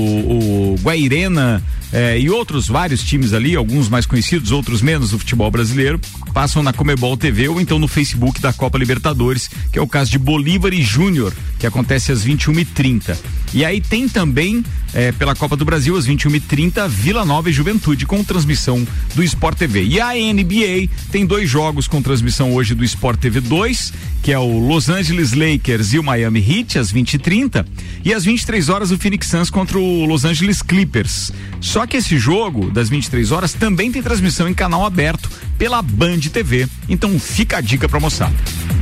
Speaker 1: o Guairena eh, e outros vários times ali, alguns mais conhecidos, outros menos do futebol brasileiro, passam na Comebol TV ou então no Facebook da Copa Libertadores, que é o caso de Bolívar e Júnior, que acontece às 21h30. E aí tem também, eh, pela Copa do Brasil, às 21h30, Vila Nova e Juventude, com transmissão do Sport TV. E a NBA tem dois jogos com transmissão hoje do Sport TV 2, que é o Los Angeles Lakers e o Miami Heat, às 20h30. E às 23 horas o Phoenix Suns contra o Los Angeles Clippers. Só que esse jogo, das 23 horas, também tem transmissão em canal aberto pela Band TV. Então fica a dica pra moçada.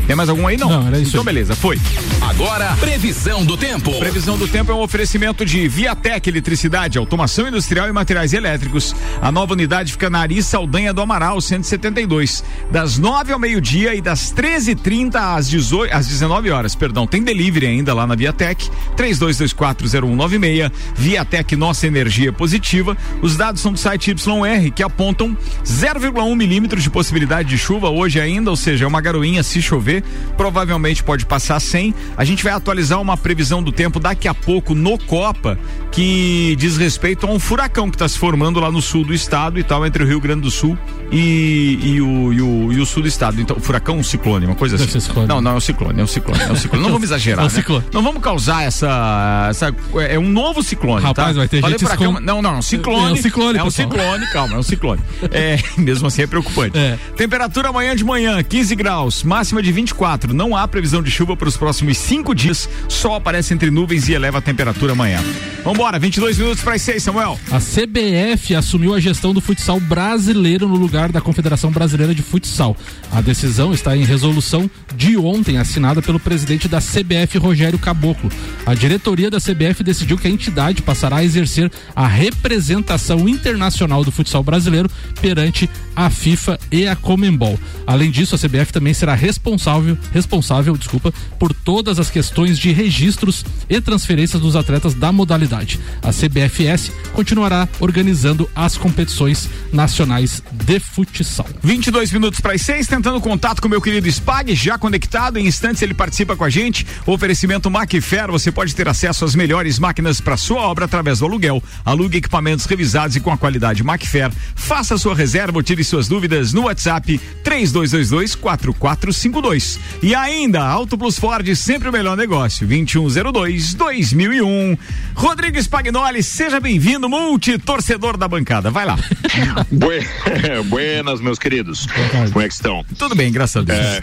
Speaker 1: Tem mais algum aí? Não.
Speaker 2: Não, era isso
Speaker 1: então
Speaker 2: aí.
Speaker 1: beleza, foi.
Speaker 4: Agora, previsão do tempo.
Speaker 1: Previsão do tempo é um oferecimento de Viatec Eletricidade, Automação Industrial e Materiais Elétricos. A nova unidade fica na Ari Saldanha do Amaral, 172. Das 9 ao meio-dia e das 13h30 às, 18, às 19 horas. Perdão, tem delivery ainda lá na Viatec. 32240196. Viatec, nossa energia positiva. Os dados são do site YR que apontam 0,1 milímetros de possibilidade de chuva hoje ainda, ou seja, é uma garoinha se chover. Provavelmente pode passar sem. A gente vai atualizar uma previsão do tempo daqui a pouco no Copa, que diz respeito a um furacão que está se formando lá no sul do estado e tal, entre o Rio Grande do Sul e, e o, e, o, e o sul do estado. Então, furacão, um ciclone, uma coisa assim. Não, não é um ciclone, é um ciclone, é um ciclone. Não *laughs* vamos exagerar.
Speaker 2: É um
Speaker 1: né?
Speaker 2: ciclone.
Speaker 1: Não vamos causar essa, essa. É um novo ciclone.
Speaker 2: Rapaz,
Speaker 1: tá?
Speaker 2: vai ter
Speaker 1: Falei
Speaker 2: gente
Speaker 1: furacão,
Speaker 2: escon-
Speaker 1: Não, não, é um ciclone.
Speaker 2: É um ciclone,
Speaker 1: É um
Speaker 2: pessoal.
Speaker 1: ciclone, calma, é um ciclone. *laughs* É, mesmo assim é preocupante.
Speaker 2: É.
Speaker 1: Temperatura amanhã de manhã, 15 graus, máxima de 24. Não há previsão de chuva para os próximos cinco dias. Sol aparece entre nuvens e eleva a temperatura amanhã. Vambora, 22 minutos para as 6, Samuel.
Speaker 2: A CBF assumiu a gestão do futsal brasileiro no lugar da Confederação Brasileira de Futsal. A decisão está em resolução de ontem, assinada pelo presidente da CBF, Rogério Caboclo. A diretoria da CBF decidiu que a entidade passará a exercer a representação internacional do futsal brasileiro perante a FIFA FIFA e a Comembol. Além disso, a CBF também será responsável, responsável, desculpa, por todas as questões de registros e transferências dos atletas da modalidade. A CBFS continuará organizando as competições nacionais de futsal.
Speaker 1: 22 minutos para as seis, tentando contato com meu querido Spag, já conectado. Em instantes ele participa com a gente. Oferecimento Macfer, você pode ter acesso às melhores máquinas para sua obra através do aluguel. Alugue equipamentos revisados e com a qualidade Macfer. Faça sua reserva ou tire suas dúvidas no WhatsApp 3222 4452. E ainda, Auto Plus Ford, sempre o melhor negócio. 2102 2001. Rodrigo Spagnoli, seja bem-vindo, multi-torcedor da bancada. Vai lá. *laughs*
Speaker 11: Bue- *laughs* Buenas, meus queridos. Como é que estão?
Speaker 1: Tudo bem, graças a Deus.
Speaker 11: É,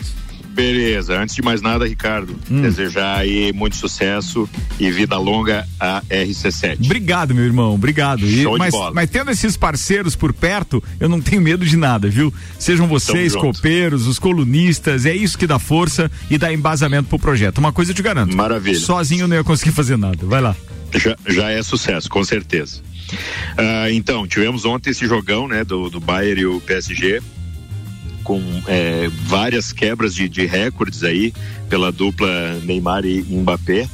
Speaker 11: beleza. Antes de mais nada, Ricardo, desejar aí muito sucesso e vida longa a RC7.
Speaker 1: Obrigado, meu irmão, obrigado. E-
Speaker 11: Show de
Speaker 1: mas,
Speaker 11: bola.
Speaker 1: mas tendo esses parceiros por perto, eu não tenho medo de nada, viu? Sejam vocês, copeiros, os colunistas, é isso que dá força e dá embasamento pro projeto. Uma coisa eu te garanto.
Speaker 11: Maravilha.
Speaker 1: Sozinho eu não ia conseguir fazer nada. Vai lá.
Speaker 11: Já, já é sucesso, com certeza. Ah, então, tivemos ontem esse jogão, né, do, do Bayern e o PSG, com é, várias quebras de, de recordes aí pela dupla Neymar e Mbappé.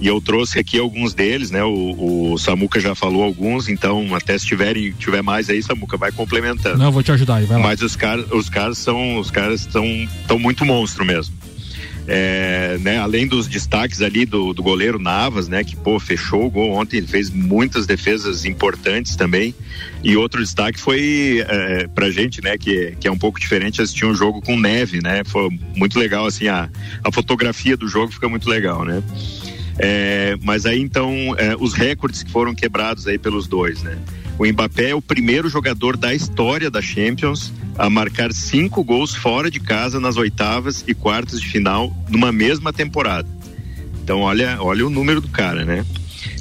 Speaker 11: E eu trouxe aqui alguns deles, né? O, o Samuca já falou alguns, então até se tiverem, tiver mais aí, Samuca, vai complementando.
Speaker 2: Não, eu vou te ajudar aí, vai lá.
Speaker 11: Mas os caras, os caras são, os caras estão, tão muito monstro mesmo. É, né, além dos destaques ali do, do goleiro Navas, né, que pô, fechou o gol ontem, ele fez muitas defesas importantes também. E outro destaque foi é, pra gente, né, que, que é um pouco diferente assistir um jogo com neve, né? Foi muito legal assim a, a fotografia do jogo fica muito legal, né? É, mas aí então é, os recordes que foram quebrados aí pelos dois, né? O Mbappé é o primeiro jogador da história da Champions a marcar cinco gols fora de casa nas oitavas e quartas de final numa mesma temporada. Então olha, olha o número do cara, né?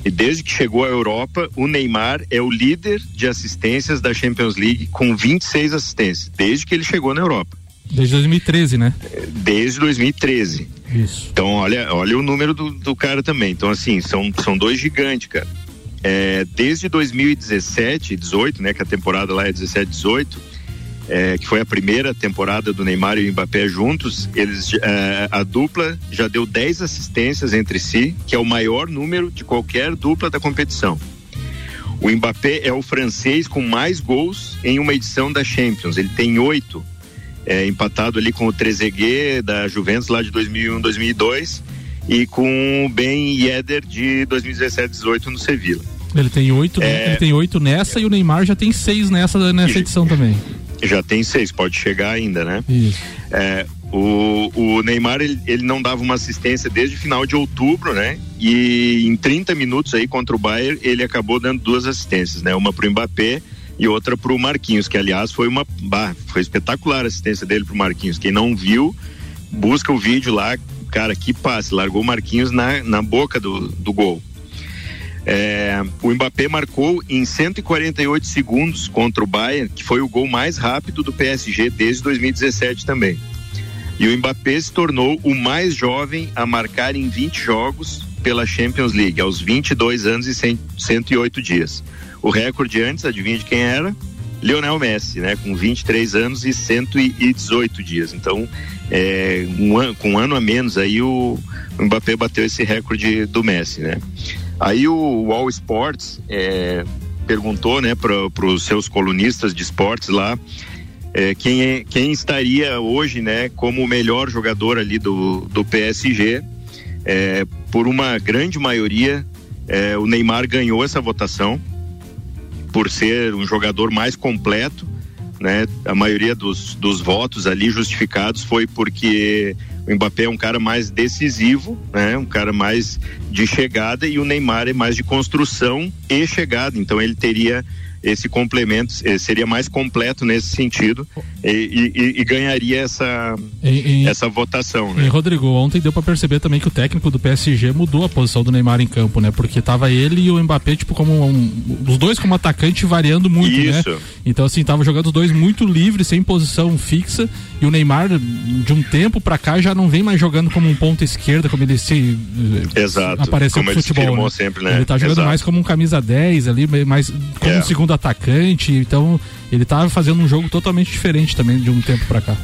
Speaker 11: E desde que chegou à Europa, o Neymar é o líder de assistências da Champions League com 26 assistências, desde que ele chegou na Europa,
Speaker 2: Desde 2013, né?
Speaker 11: desde 2013.
Speaker 2: Isso.
Speaker 11: Então, olha, olha o número do, do cara também. Então, assim, são, são dois gigantes, cara. É, desde 2017, 18, né, que a temporada lá é 17, 18, é, que foi a primeira temporada do Neymar e o Mbappé juntos, eles, é, a dupla já deu 10 assistências entre si, que é o maior número de qualquer dupla da competição. O Mbappé é o francês com mais gols em uma edição da Champions. Ele tem oito, é, empatado ali com o Trezeguet da Juventus lá de 2001, 2002 e com o Ben Yedder de 2017-18 no Sevilla.
Speaker 2: Ele tem oito, né?
Speaker 11: É.
Speaker 2: ele tem oito nessa e o Neymar já tem seis nessa, nessa edição também.
Speaker 11: Já tem seis, pode chegar ainda, né?
Speaker 2: Isso.
Speaker 11: É, o, o Neymar ele, ele não dava uma assistência desde o final de outubro, né? E em 30 minutos aí contra o Bayern ele acabou dando duas assistências, né? Uma pro Mbappé e outra pro Marquinhos, que aliás foi uma bah, foi espetacular a assistência dele pro Marquinhos. Quem não viu, busca o vídeo lá, cara, que passe, largou o Marquinhos na, na boca do, do gol. É, o Mbappé marcou em 148 segundos contra o Bayern, que foi o gol mais rápido do PSG desde 2017 também. E o Mbappé se tornou o mais jovem a marcar em 20 jogos pela Champions League, aos 22 anos e 100, 108 dias. O recorde antes, adivinha de quem era? Lionel Messi, né, com 23 anos e 118 dias. Então, é, um an, com um ano a menos aí o, o Mbappé bateu esse recorde do Messi, né? Aí o, o All Sports é, perguntou, né, para os seus colunistas de esportes lá é, quem, é, quem estaria hoje, né, como o melhor jogador ali do, do PSG. É, por uma grande maioria, é, o Neymar ganhou essa votação por ser um jogador mais completo, né? A maioria dos, dos votos ali justificados foi porque o Mbappé é um cara mais decisivo, né? Um cara mais de chegada e o Neymar é mais de construção e chegada. Então ele teria esse complemento, eh, seria mais completo nesse sentido e, e- e ganharia essa,
Speaker 2: em-
Speaker 11: essa votação,
Speaker 2: E
Speaker 11: né?
Speaker 2: Rodrigo, ontem deu pra perceber também que o técnico do PSG mudou a posição do Neymar em campo, né? Porque tava ele e o Mbappé, tipo, como um, os dois como atacante variando muito,
Speaker 11: Isso.
Speaker 2: né? Então, assim, tava jogando os dois muito livres, sem posição fixa, e o Neymar, de um tempo pra cá, já não vem mais jogando como um ponta esquerda, como ele se eh,
Speaker 11: Exato.
Speaker 2: apareceu
Speaker 11: Como
Speaker 2: no futebol. né?
Speaker 11: sempre, né?
Speaker 2: Ele tá jogando
Speaker 11: Exato.
Speaker 2: mais como um camisa 10 ali, mais como
Speaker 11: É.
Speaker 2: um segundo atacante, então ele tava fazendo um jogo totalmente diferente também de um tempo para cá.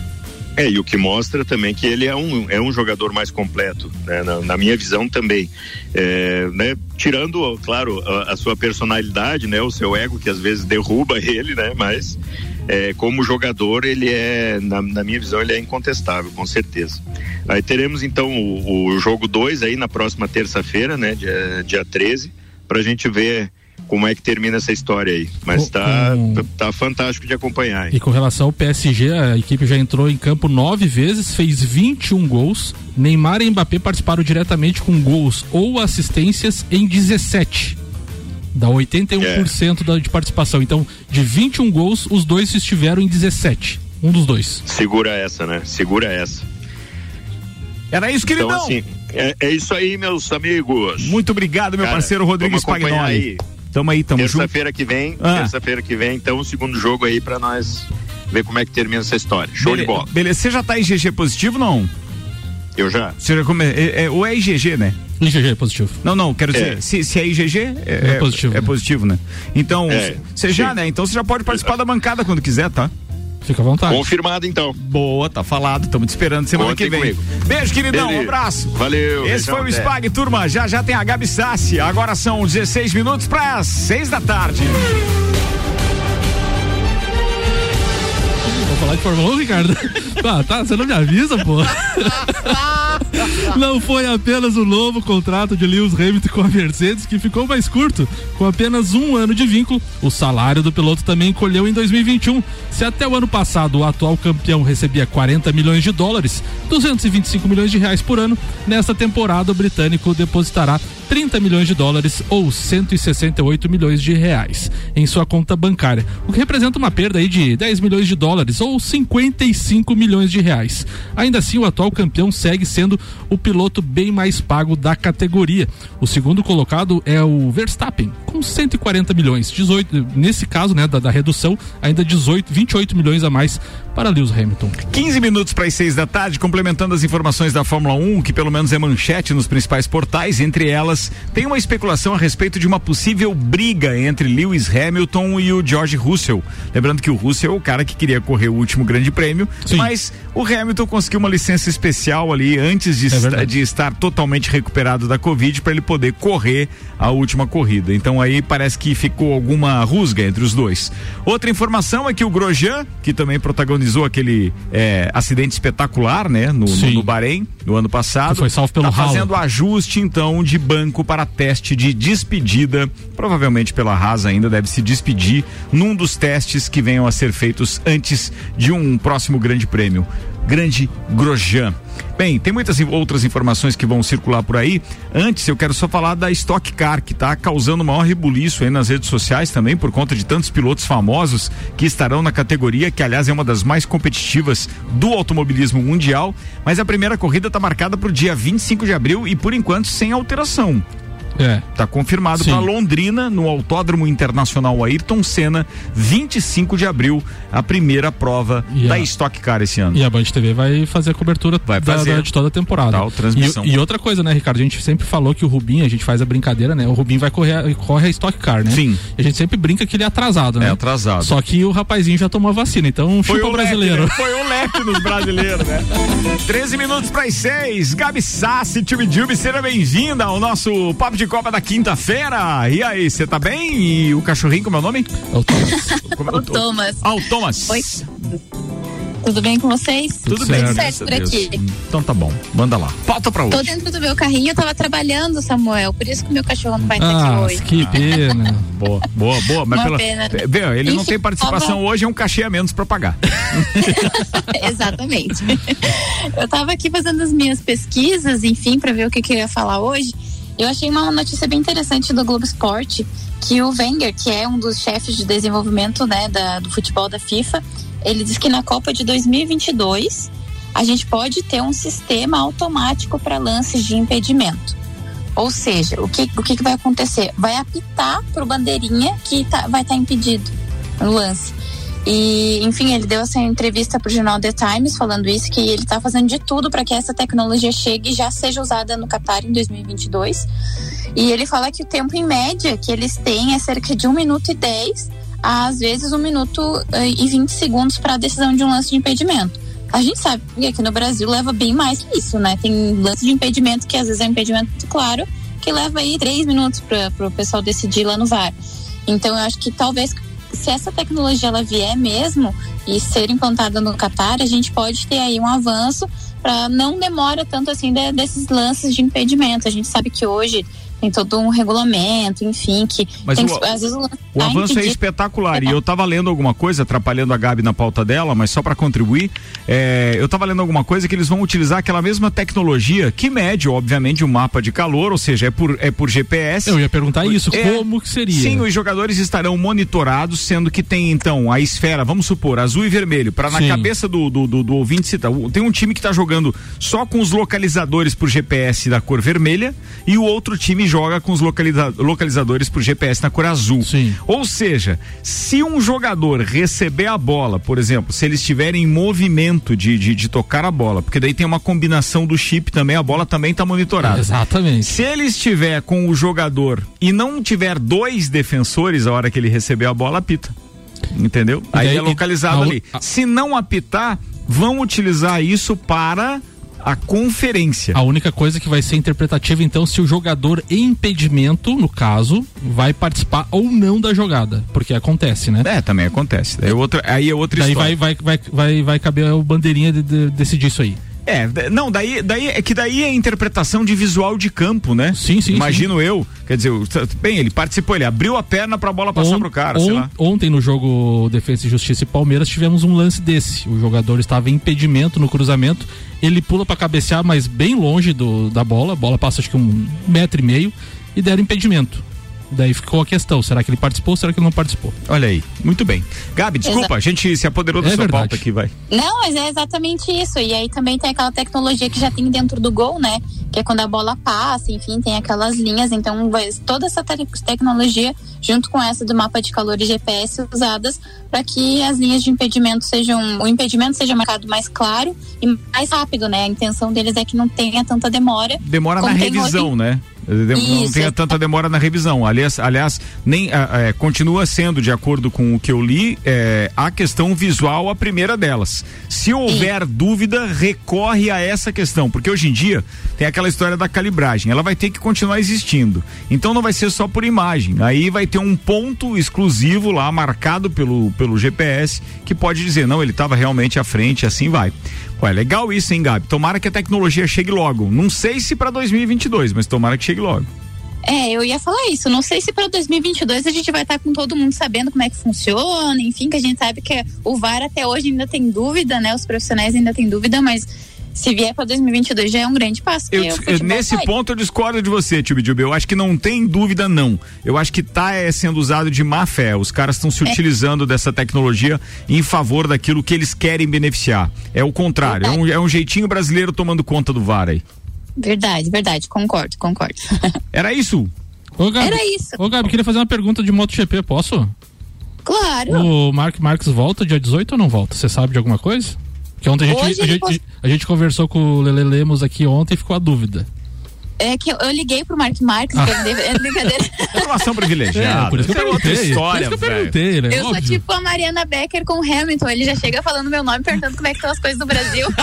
Speaker 11: É, e o que mostra também que ele é um, é um jogador mais completo, né? na, na, minha visão também. É, né? Tirando, claro, a, a, sua personalidade, né? O seu ego que às vezes derruba *laughs* ele, né? Mas é, como jogador, ele é, na, na, minha visão, ele é incontestável, com certeza. Aí teremos então o, o jogo 2 aí na próxima terça-feira, né? Dia, dia 13, para a gente ver como é que termina essa história aí. Mas tá, um... tá fantástico de acompanhar. Hein?
Speaker 2: E com relação ao PSG, a equipe já entrou em campo nove vezes, fez 21 gols. Neymar e Mbappé participaram diretamente com gols ou assistências em 17. Dá 81% é. de participação. Então, de 21 gols, os dois estiveram em 17. Um dos dois.
Speaker 11: Segura essa, né? Segura essa.
Speaker 1: Era isso, queridão.
Speaker 11: Então, assim, é, é isso aí, meus amigos.
Speaker 1: Muito obrigado, meu Cara, parceiro Rodrigo Spagnoli. Aí. Tamo aí, tamo
Speaker 11: junto. Terça-feira que vem, ah. terça-feira que vem, então o segundo jogo aí para nós ver como é que termina essa história. Show
Speaker 1: Bele
Speaker 11: de bola.
Speaker 1: Beleza, você já tá em GG positivo não?
Speaker 11: Eu já.
Speaker 1: Você já come... é, é, ou é IgG, né?
Speaker 2: IgG é positivo.
Speaker 1: Não, não, quero dizer, é. se, se é IgG, é, é, é positivo. É né? positivo, né? Então, você é, já, né? Então você já pode participar da bancada quando quiser, tá?
Speaker 2: Fica à vontade.
Speaker 11: Confirmado então.
Speaker 1: Boa, tá falado. Estamos te esperando semana Contem que vem. Comigo. Beijo, queridão. Beleza. Um abraço.
Speaker 11: Valeu.
Speaker 1: Esse foi o Spag, turma. Já já tem a Gabi Sassi. Agora são 16 minutos para 6 da tarde.
Speaker 2: Vou falar de Fórmula 1, Ricardo? *laughs* ah, tá, você não me avisa, pô. *laughs* Não foi apenas o novo contrato de Lewis Hamilton com a Mercedes que ficou mais curto, com apenas um ano de vínculo. O salário do piloto também encolheu em 2021. Se até o ano passado o atual campeão recebia 40 milhões de dólares, 225 milhões de reais por ano, nesta temporada o britânico depositará 30 milhões de dólares ou 168 milhões de reais em sua conta bancária, o que representa uma perda aí de 10 milhões de dólares ou 55 milhões de reais. Ainda assim, o atual campeão segue sendo o piloto bem mais pago da categoria. O segundo colocado é o Verstappen, com 140 milhões, 18, nesse caso, né, da, da redução, ainda 18, 28 milhões a mais para Lewis Hamilton.
Speaker 1: 15 minutos para as 6 da tarde, complementando as informações da Fórmula 1, que pelo menos é manchete nos principais portais, entre elas tem uma especulação a respeito de uma possível briga entre Lewis Hamilton e o George Russell. Lembrando que o Russell é o cara que queria correr o último grande prêmio, Sim. mas o Hamilton conseguiu uma licença especial ali antes de, é de estar totalmente recuperado da Covid para ele poder correr a última corrida. Então aí parece que ficou alguma rusga entre os dois. Outra informação é que o Grosjean, que também protagonizou aquele é, acidente espetacular, né, no, no, no, Bahrein, no ano passado, que
Speaker 2: foi salvo pelo tá
Speaker 1: fazendo ajuste então de banco para teste de despedida, provavelmente pela Haas ainda deve se despedir num dos testes que venham a ser feitos antes de um próximo Grande Prêmio. Grande Grosjean. Bem, tem muitas outras informações que vão circular por aí. Antes, eu quero só falar da Stock Car, que está causando maior rebuliço aí nas redes sociais também, por conta de tantos pilotos famosos que estarão na categoria, que aliás é uma das mais competitivas do automobilismo mundial. Mas a primeira corrida está marcada para o dia 25 de abril e por enquanto sem alteração. É. Tá confirmado para Londrina, no Autódromo Internacional Ayrton Senna, 25 de abril, a primeira prova e da a... Stock Car esse ano.
Speaker 2: E a Band TV vai fazer a cobertura vai fazer. Da, da, de toda a temporada. Tal, transmissão. E, e, outra coisa, né, Ricardo? A gente sempre falou que o Rubinho, a gente faz a brincadeira, né? O Rubinho vai correr, corre a Stock Car, né?
Speaker 1: Sim.
Speaker 2: E a gente sempre brinca que ele é atrasado, né?
Speaker 1: É atrasado.
Speaker 2: Só que o rapazinho já tomou a vacina, então
Speaker 1: foi
Speaker 2: chupa
Speaker 1: o
Speaker 2: brasileiro.
Speaker 1: Leque, né? Foi o leque nos brasileiros, né? *laughs* 13 minutos para as 6. Gabi Sassi, Tube seja bem-vinda ao nosso Papo de Copa da quinta-feira! E aí, você tá bem? E o cachorrinho, como é o nome?
Speaker 12: É o Thomas. o, Thomas.
Speaker 1: Ah, o Thomas.
Speaker 12: Oi. Tudo bem com vocês?
Speaker 1: Tudo, Tudo certo, certo por aqui. Então tá bom, manda lá. Pauta pra hoje.
Speaker 12: Tô dentro do meu carrinho, eu tava trabalhando, Samuel, por isso que o meu cachorro não vai estar ah, aqui hoje.
Speaker 2: Que pena. *laughs*
Speaker 1: boa, boa, boa. Mas Uma pela... pena. Ele Enfim, não tem participação tava... hoje, é um cachê a menos pra pagar. *laughs*
Speaker 12: Exatamente. *laughs* eu tava aqui fazendo as minhas pesquisas, enfim, pra ver o que, que eu ia falar hoje. Eu achei uma notícia bem interessante do Globo Esporte que o Wenger, que é um dos chefes de desenvolvimento né, da, do futebol da FIFA, ele diz que na Copa de 2022 a gente pode ter um sistema automático para lances de impedimento. Ou seja, o que, o que, vai acontecer? Vai apitar para o bandeirinha que tá, vai estar tá impedido no lance. E, enfim, ele deu essa entrevista para o jornal The Times falando isso, que ele está fazendo de tudo para que essa tecnologia chegue e já seja usada no Qatar em 2022. E ele fala que o tempo em média que eles têm é cerca de 1 minuto e 10 às vezes um minuto eh, e 20 segundos para a decisão de um lance de impedimento. A gente sabe que aqui no Brasil leva bem mais que isso, né? Tem lance de impedimento que às vezes é um impedimento claro, que leva aí três minutos para o pessoal decidir lá no VAR. Então eu acho que talvez se essa tecnologia ela vier mesmo e ser implantada no Catar, a gente pode ter aí um avanço para não demora tanto assim de, desses lances de impedimento. A gente sabe que hoje tem todo um regulamento, enfim, que
Speaker 1: Mas
Speaker 12: tem
Speaker 1: o-
Speaker 12: que, às vezes o
Speaker 1: O
Speaker 12: tá
Speaker 1: avanço é espetacular. E eu tava lendo alguma coisa, atrapalhando a Gabi na pauta dela, mas só para contribuir, é, eu tava lendo alguma coisa que eles vão utilizar aquela mesma tecnologia que mede, obviamente, o mapa de calor, ou seja, é por, é por GPS.
Speaker 2: Eu ia perguntar isso,
Speaker 1: É,
Speaker 2: como que seria?
Speaker 1: Sim, os jogadores estarão monitorados, sendo que tem então a esfera, vamos supor, azul e vermelho, para na
Speaker 2: Sim.
Speaker 1: cabeça do, do, do, do ouvinte citar. o- Tem um time que tá jogando só com os localizadores por GPS da cor vermelha e o outro time joga com os localiza- localizadores por GPS na cor azul.
Speaker 2: Sim.
Speaker 1: Ou seja, se um jogador receber a bola, por exemplo, se ele estiver em movimento de, de, de tocar a bola, porque daí tem uma combinação do chip também, a bola também está monitorada.
Speaker 2: Exatamente.
Speaker 1: Se ele estiver com o jogador e não tiver dois defensores a hora que ele receber a bola, apita. Entendeu?
Speaker 2: E
Speaker 1: Aí
Speaker 2: daí-
Speaker 1: é localizado
Speaker 2: a o-
Speaker 1: ali. Se não apitar, vão utilizar isso para a conferência.
Speaker 2: A única coisa que vai ser interpretativa, então, se o jogador em impedimento, no caso, vai participar ou não da jogada. Porque acontece, né?
Speaker 1: É, também acontece. Daí, outra, aí é outra
Speaker 2: Daí
Speaker 1: história.
Speaker 2: vai, vai, vai, vai, vai caber o bandeirinha de, de decidir isso aí.
Speaker 1: É, não, daí, daí é que daí é interpretação de visual de campo, né?
Speaker 2: Sim, sim.
Speaker 1: Imagino eu. Quer dizer, bem, ele participou, ele abriu a perna pra bola passar
Speaker 2: On-
Speaker 1: pro cara, sei
Speaker 2: on-
Speaker 1: lá.
Speaker 2: Ontem no jogo Defesa e Justiça e Palmeiras tivemos um lance desse. O jogador estava em impedimento no cruzamento, ele pula para cabecear, mas bem longe do, da bola. A bola passa acho que um metro e meio e deram impedimento. Daí ficou a questão: será que ele participou ou será que ele não participou?
Speaker 1: Olha aí, muito bem. Gabi, desculpa,
Speaker 12: Exato.
Speaker 1: a gente se apoderou da
Speaker 2: É
Speaker 1: sua
Speaker 2: verdade.
Speaker 1: pauta aqui, vai.
Speaker 12: Não, mas é exatamente isso. E aí também tem aquela tecnologia que já tem dentro do gol, né? Que é quando a bola passa, enfim, tem aquelas linhas. Então, toda essa te- tecnologia, junto com essa do mapa de calor e GPS, usadas para que as linhas de impedimento sejam. O impedimento seja marcado mais claro e mais rápido, né? A intenção deles é que não tenha tanta demora.
Speaker 1: Demora na revisão,
Speaker 12: hoje.
Speaker 1: né? Não
Speaker 12: Isso.
Speaker 1: tenha tanta demora na revisão. Aliás, aliás nem, ah, é, continua sendo, de acordo com o que eu li, é, a questão visual a primeira delas. Se houver dúvida, recorre a essa questão. Porque hoje em dia tem aquela história da calibragem. Ela vai ter que continuar existindo. Então não vai ser só por imagem. Aí vai ter um ponto exclusivo lá, marcado pelo, pelo GPS, que pode dizer, não, ele estava realmente à frente, assim vai. Ué, legal isso, hein, Gabi? Tomara que a tecnologia chegue logo. Não sei se para 2022, mas tomara que chegue logo.
Speaker 12: É, eu ia falar isso. Não sei se para 2022 a gente vai estar com todo mundo sabendo como é que funciona, enfim, que a gente sabe que o VAR até hoje ainda tem dúvida, né? Os profissionais ainda têm dúvida, mas se vier para 2022 já é um grande passo.
Speaker 1: Eu,
Speaker 12: o
Speaker 1: eu- nesse
Speaker 12: vai.
Speaker 1: ponto eu discordo de você, Tio Bidiubi. Eu acho que não tem dúvida, não. Eu acho que tá é, sendo usado de má fé. Os caras estão se
Speaker 12: É.
Speaker 1: utilizando dessa tecnologia em favor daquilo que eles querem beneficiar. É o contrário. É um, é um jeitinho brasileiro tomando conta do VAR aí.
Speaker 12: Verdade, verdade, concordo, concordo. *laughs*
Speaker 1: Era isso?
Speaker 2: Ô, Gabi,
Speaker 12: Era isso.
Speaker 2: Ô, Gabi, queria fazer uma pergunta de MotoGP, posso?
Speaker 12: Claro.
Speaker 2: O Mark Marques volta dia 18 ou não volta? Você sabe de alguma coisa? Que ontem a gente, a,
Speaker 12: ele
Speaker 2: gente,
Speaker 12: post-
Speaker 2: a gente conversou com o Lele Lemos aqui ontem e ficou a dúvida.
Speaker 12: É que eu, eu liguei pro Mark Marques,
Speaker 2: Ah.
Speaker 12: ele é brincadeira. *laughs*
Speaker 1: Informação privilegiada.
Speaker 2: É, por isso que eu
Speaker 1: é outra
Speaker 2: perguntei.
Speaker 1: história,
Speaker 2: por isso que eu perguntei, né?
Speaker 12: Eu sou
Speaker 2: Óbvio.
Speaker 12: tipo a Mariana Becker com o Hamilton. Ele já chega falando meu nome, perguntando como é que estão as coisas no Brasil. *laughs*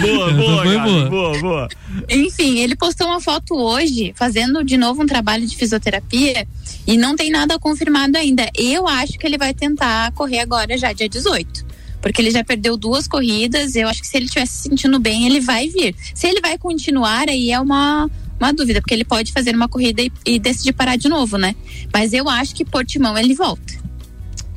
Speaker 1: Boa, boa, Gabi,
Speaker 2: boa.
Speaker 1: boa, boa.
Speaker 12: Enfim, ele postou uma foto hoje, fazendo de novo um trabalho de fisioterapia, e não tem nada confirmado ainda. Eu acho que ele vai tentar correr agora já, dia 18. Porque ele já perdeu duas corridas, eu acho que se ele estiver se sentindo bem, ele vai vir. Se ele vai continuar, aí é uma, uma dúvida, porque ele pode fazer uma corrida e, e decidir parar de novo, né? Mas eu acho que Portimão ele volta.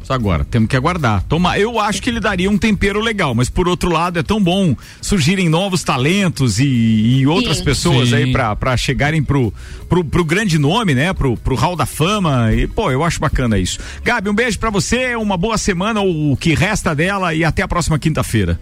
Speaker 1: Agora, temos que aguardar. Toma, eu acho que ele daria um tempero legal, mas por outro lado é tão bom surgirem novos talentos e, e outras
Speaker 12: Sim.
Speaker 1: pessoas
Speaker 2: Sim.
Speaker 1: aí pra, pra chegarem pro, pro, pro grande nome, né? Pro, pro hall da fama. E, pô, eu acho bacana isso. Gabi, um beijo pra você, uma boa semana, o que resta dela e até a próxima quinta-feira.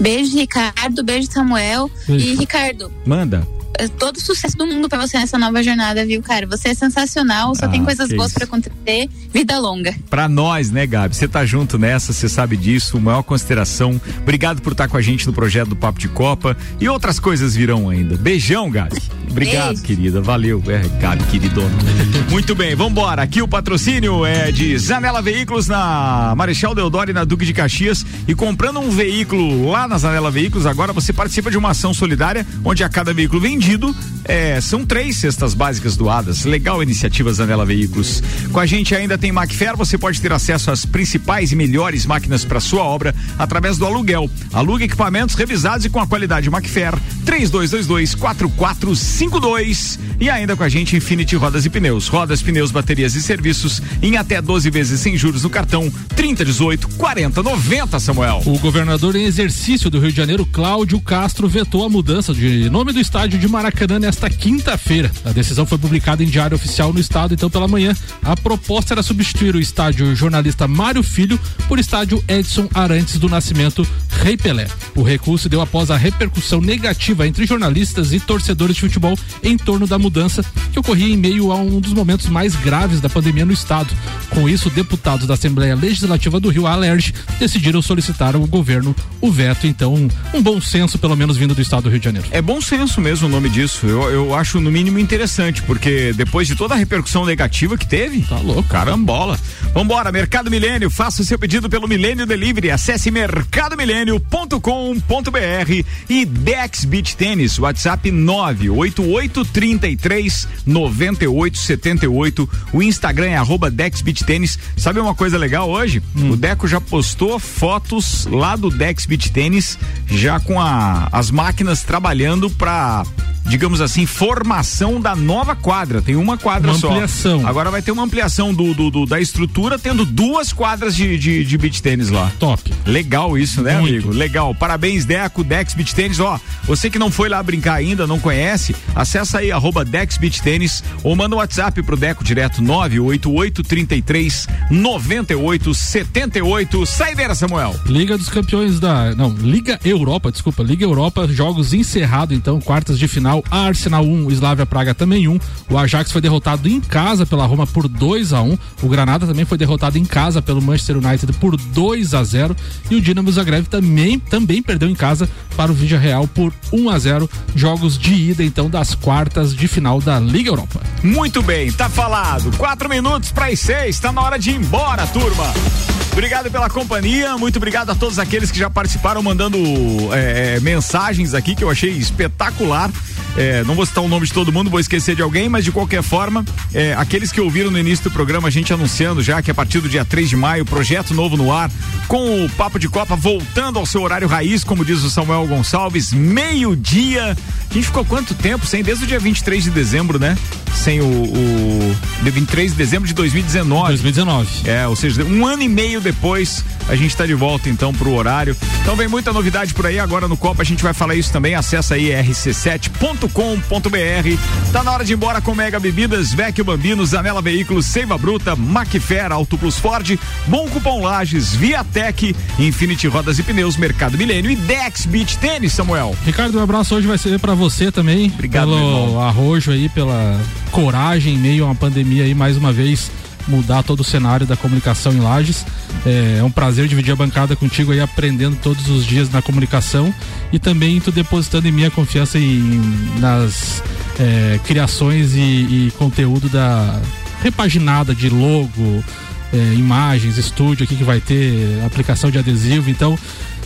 Speaker 12: Beijo, Ricardo, beijo, Samuel.
Speaker 2: Beijo.
Speaker 12: E, Ricardo,
Speaker 1: Manda.
Speaker 12: Todo o sucesso do mundo pra você nessa nova jornada, viu, cara? Você é sensacional, só
Speaker 1: Ah,
Speaker 12: tem coisas boas pra acontecer. Vida longa.
Speaker 1: Pra nós, né, Gabi? Você tá junto nessa, você sabe disso, maior consideração. Obrigado por estar com a gente no projeto do Papo de Copa e outras coisas virão ainda. Beijão, Gabi. Obrigado,
Speaker 12: Beijo.
Speaker 1: querida. Valeu. É, Gabi, queridona. *laughs* Muito bem, vambora. Aqui o patrocínio é de Zanela Veículos na Marechal Deodoro e na Duque de Caxias. E comprando um veículo lá na Zanela Veículos, agora você participa de uma ação solidária onde a cada veículo vendido pedido é, são três cestas básicas doadas. Legal a iniciativa Zanela Veículos. Com a gente ainda tem Macfer, você pode ter acesso às principais e melhores máquinas para sua obra através do aluguel. Alugue equipamentos revisados e com a qualidade Macfer. 3222 4452 e ainda com a gente Infinity Rodas e Pneus. Rodas, pneus, baterias e serviços em até 12 vezes sem juros no cartão 3018 4090, Samuel.
Speaker 2: O governador em exercício do Rio de Janeiro, Cláudio Castro, vetou a mudança de nome do estádio de Maracanã nesta quinta-feira. A decisão foi publicada em diário oficial no estado, então pela manhã. A proposta era substituir o estádio jornalista Mário Filho por estádio Edson Arantes do Nascimento Rei Pelé. O recurso deu após a repercussão negativa entre jornalistas e torcedores de futebol em torno da mudança que ocorria em meio a um dos momentos mais graves da pandemia no estado. Com isso, deputados da Assembleia Legislativa do Rio Alerj decidiram solicitar ao governo o veto, então um bom senso pelo menos vindo do estado do Rio de Janeiro.
Speaker 1: É bom senso mesmo o nome disso. Eu, eu acho no mínimo interessante, porque depois de toda a repercussão negativa que teve. Tá louco. Carambola. Vambora, Mercado Milênio. Faça o seu pedido pelo Milênio Delivery. Acesse mercadomilênio.com.br e Dex Beach Tênis. WhatsApp 98833 9878. O Instagram é arroba Dex Beach Tênis. Sabe uma coisa legal hoje? O Deco já postou fotos lá do Dex Beach Tênis, já com a- as máquinas trabalhando para digamos assim, formação da nova quadra. Tem uma quadra
Speaker 2: Uma
Speaker 1: só.
Speaker 2: ampliação.
Speaker 1: Agora vai ter uma ampliação do, do- do- da estrutura, tendo duas quadras de, de, de beach tênis lá.
Speaker 2: Top.
Speaker 1: Legal isso, né, amigo? Legal. Parabéns, Deco, Dex Beach Tênis. Ó, você que não foi lá brincar ainda, não conhece, acessa aí, arroba Dex Beach Tênis ou manda um WhatsApp pro Deco direto 98833 9878. Saideira, Samuel.
Speaker 2: Liga dos Campeões da. Não, Liga Europa, desculpa. Liga Europa, jogos encerrado, então, quartas de final. Arsenal 1, Slavia Praga também 1. O Ajax foi derrotado em casa pela Roma por 2 a 1 O Granada também foi derrotado em casa pelo Manchester United por 2 a 0 E o Dinamo Zagreb também, também perdeu em casa para o Vídea Real por 1 a 0 Jogos de ida, então, das quartas de final da Liga Europa.
Speaker 1: Muito bem, tá falado. Quatro minutos para as seis, tá na hora de ir embora, turma. Obrigado pela companhia, muito obrigado a todos aqueles que já participaram mandando é, mensagens aqui que eu achei espetacular. É, não vou citar o nome de todo mundo, vou esquecer de alguém, mas de qualquer forma, é, aqueles que ouviram no início do programa, a gente anunciando já que a partir do dia 3 de maio, projeto novo no ar, com o Papo de Copa voltando ao seu horário raiz, como diz o Samuel Gonçalves, meio-dia. A gente ficou quanto tempo sem? Desde o dia 23 de dezembro, né? Sem o, o de 23 de dezembro de 2019.
Speaker 2: 2019.
Speaker 1: É, ou seja, um ano e meio depois a gente está de volta então pro horário. Então vem muita novidade por aí. Agora no Copa a gente vai falar isso também. Acessa aí rc7.com.br. Tá na hora de ir embora com Mega Bebidas, Vecchio Bambino, Zanela Veículos, Seiva Bruta, Macfer, Auto Plus Ford, Bom Cupom Lages, Viatec, Infinity Rodas e Pneus, Mercado Milênio e Dex Beach Tênis, Samuel.
Speaker 2: Ricardo, um abraço hoje vai ser pra você também.
Speaker 1: Obrigado,
Speaker 2: pelo arrojo aí, pela coragem em meio a uma pandemia aí, mais uma vez mudar todo o cenário da comunicação em Lages. É, é um prazer dividir a bancada contigo aí, aprendendo todos os dias na comunicação e também tu depositando em mim a confiança em, nas é, criações e, e conteúdo da repaginada de logo, é, imagens, estúdio aqui que vai ter aplicação de adesivo, então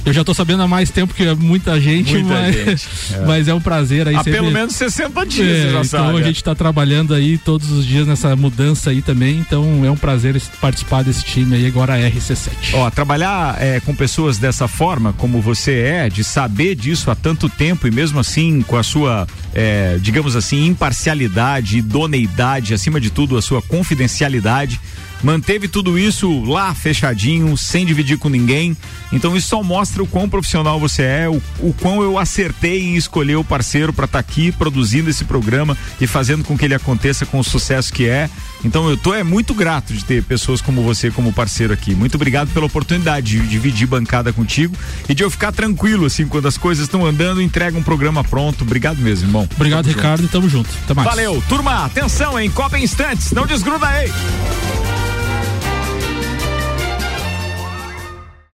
Speaker 2: eu já tô sabendo há mais tempo que é muita gente,
Speaker 1: Muita
Speaker 2: mas,
Speaker 1: gente, *laughs* é.
Speaker 2: mas é um prazer aí
Speaker 1: Há
Speaker 2: sempre-
Speaker 1: pelo menos 60 dias,
Speaker 2: É, então
Speaker 1: sabe.
Speaker 2: a gente tá trabalhando aí todos os dias nessa mudança aí também, então é um prazer participar desse time aí agora RC7.
Speaker 1: Ó, trabalhar é, com pessoas dessa forma, como você é, de saber disso há tanto tempo e mesmo assim com a sua, é, digamos assim, imparcialidade, idoneidade, acima de tudo, a sua confidencialidade. Manteve tudo isso lá fechadinho, sem dividir com ninguém. Então isso só mostra o quão profissional você é, o, o quão eu acertei em escolher o parceiro para estar tá aqui produzindo esse programa e fazendo com que ele aconteça com o sucesso que é. Então eu tô é muito grato de ter pessoas como você como parceiro aqui. Muito obrigado pela oportunidade de dividir bancada contigo e de eu ficar tranquilo assim quando as coisas estão andando, entrega um programa pronto. Obrigado mesmo, irmão.
Speaker 2: Obrigado,
Speaker 1: tamo
Speaker 2: Ricardo,
Speaker 1: junto.
Speaker 2: e tamo junto. Até mais.
Speaker 1: Valeu, turma, atenção, hein? Copa Instantes, não desgruda aí.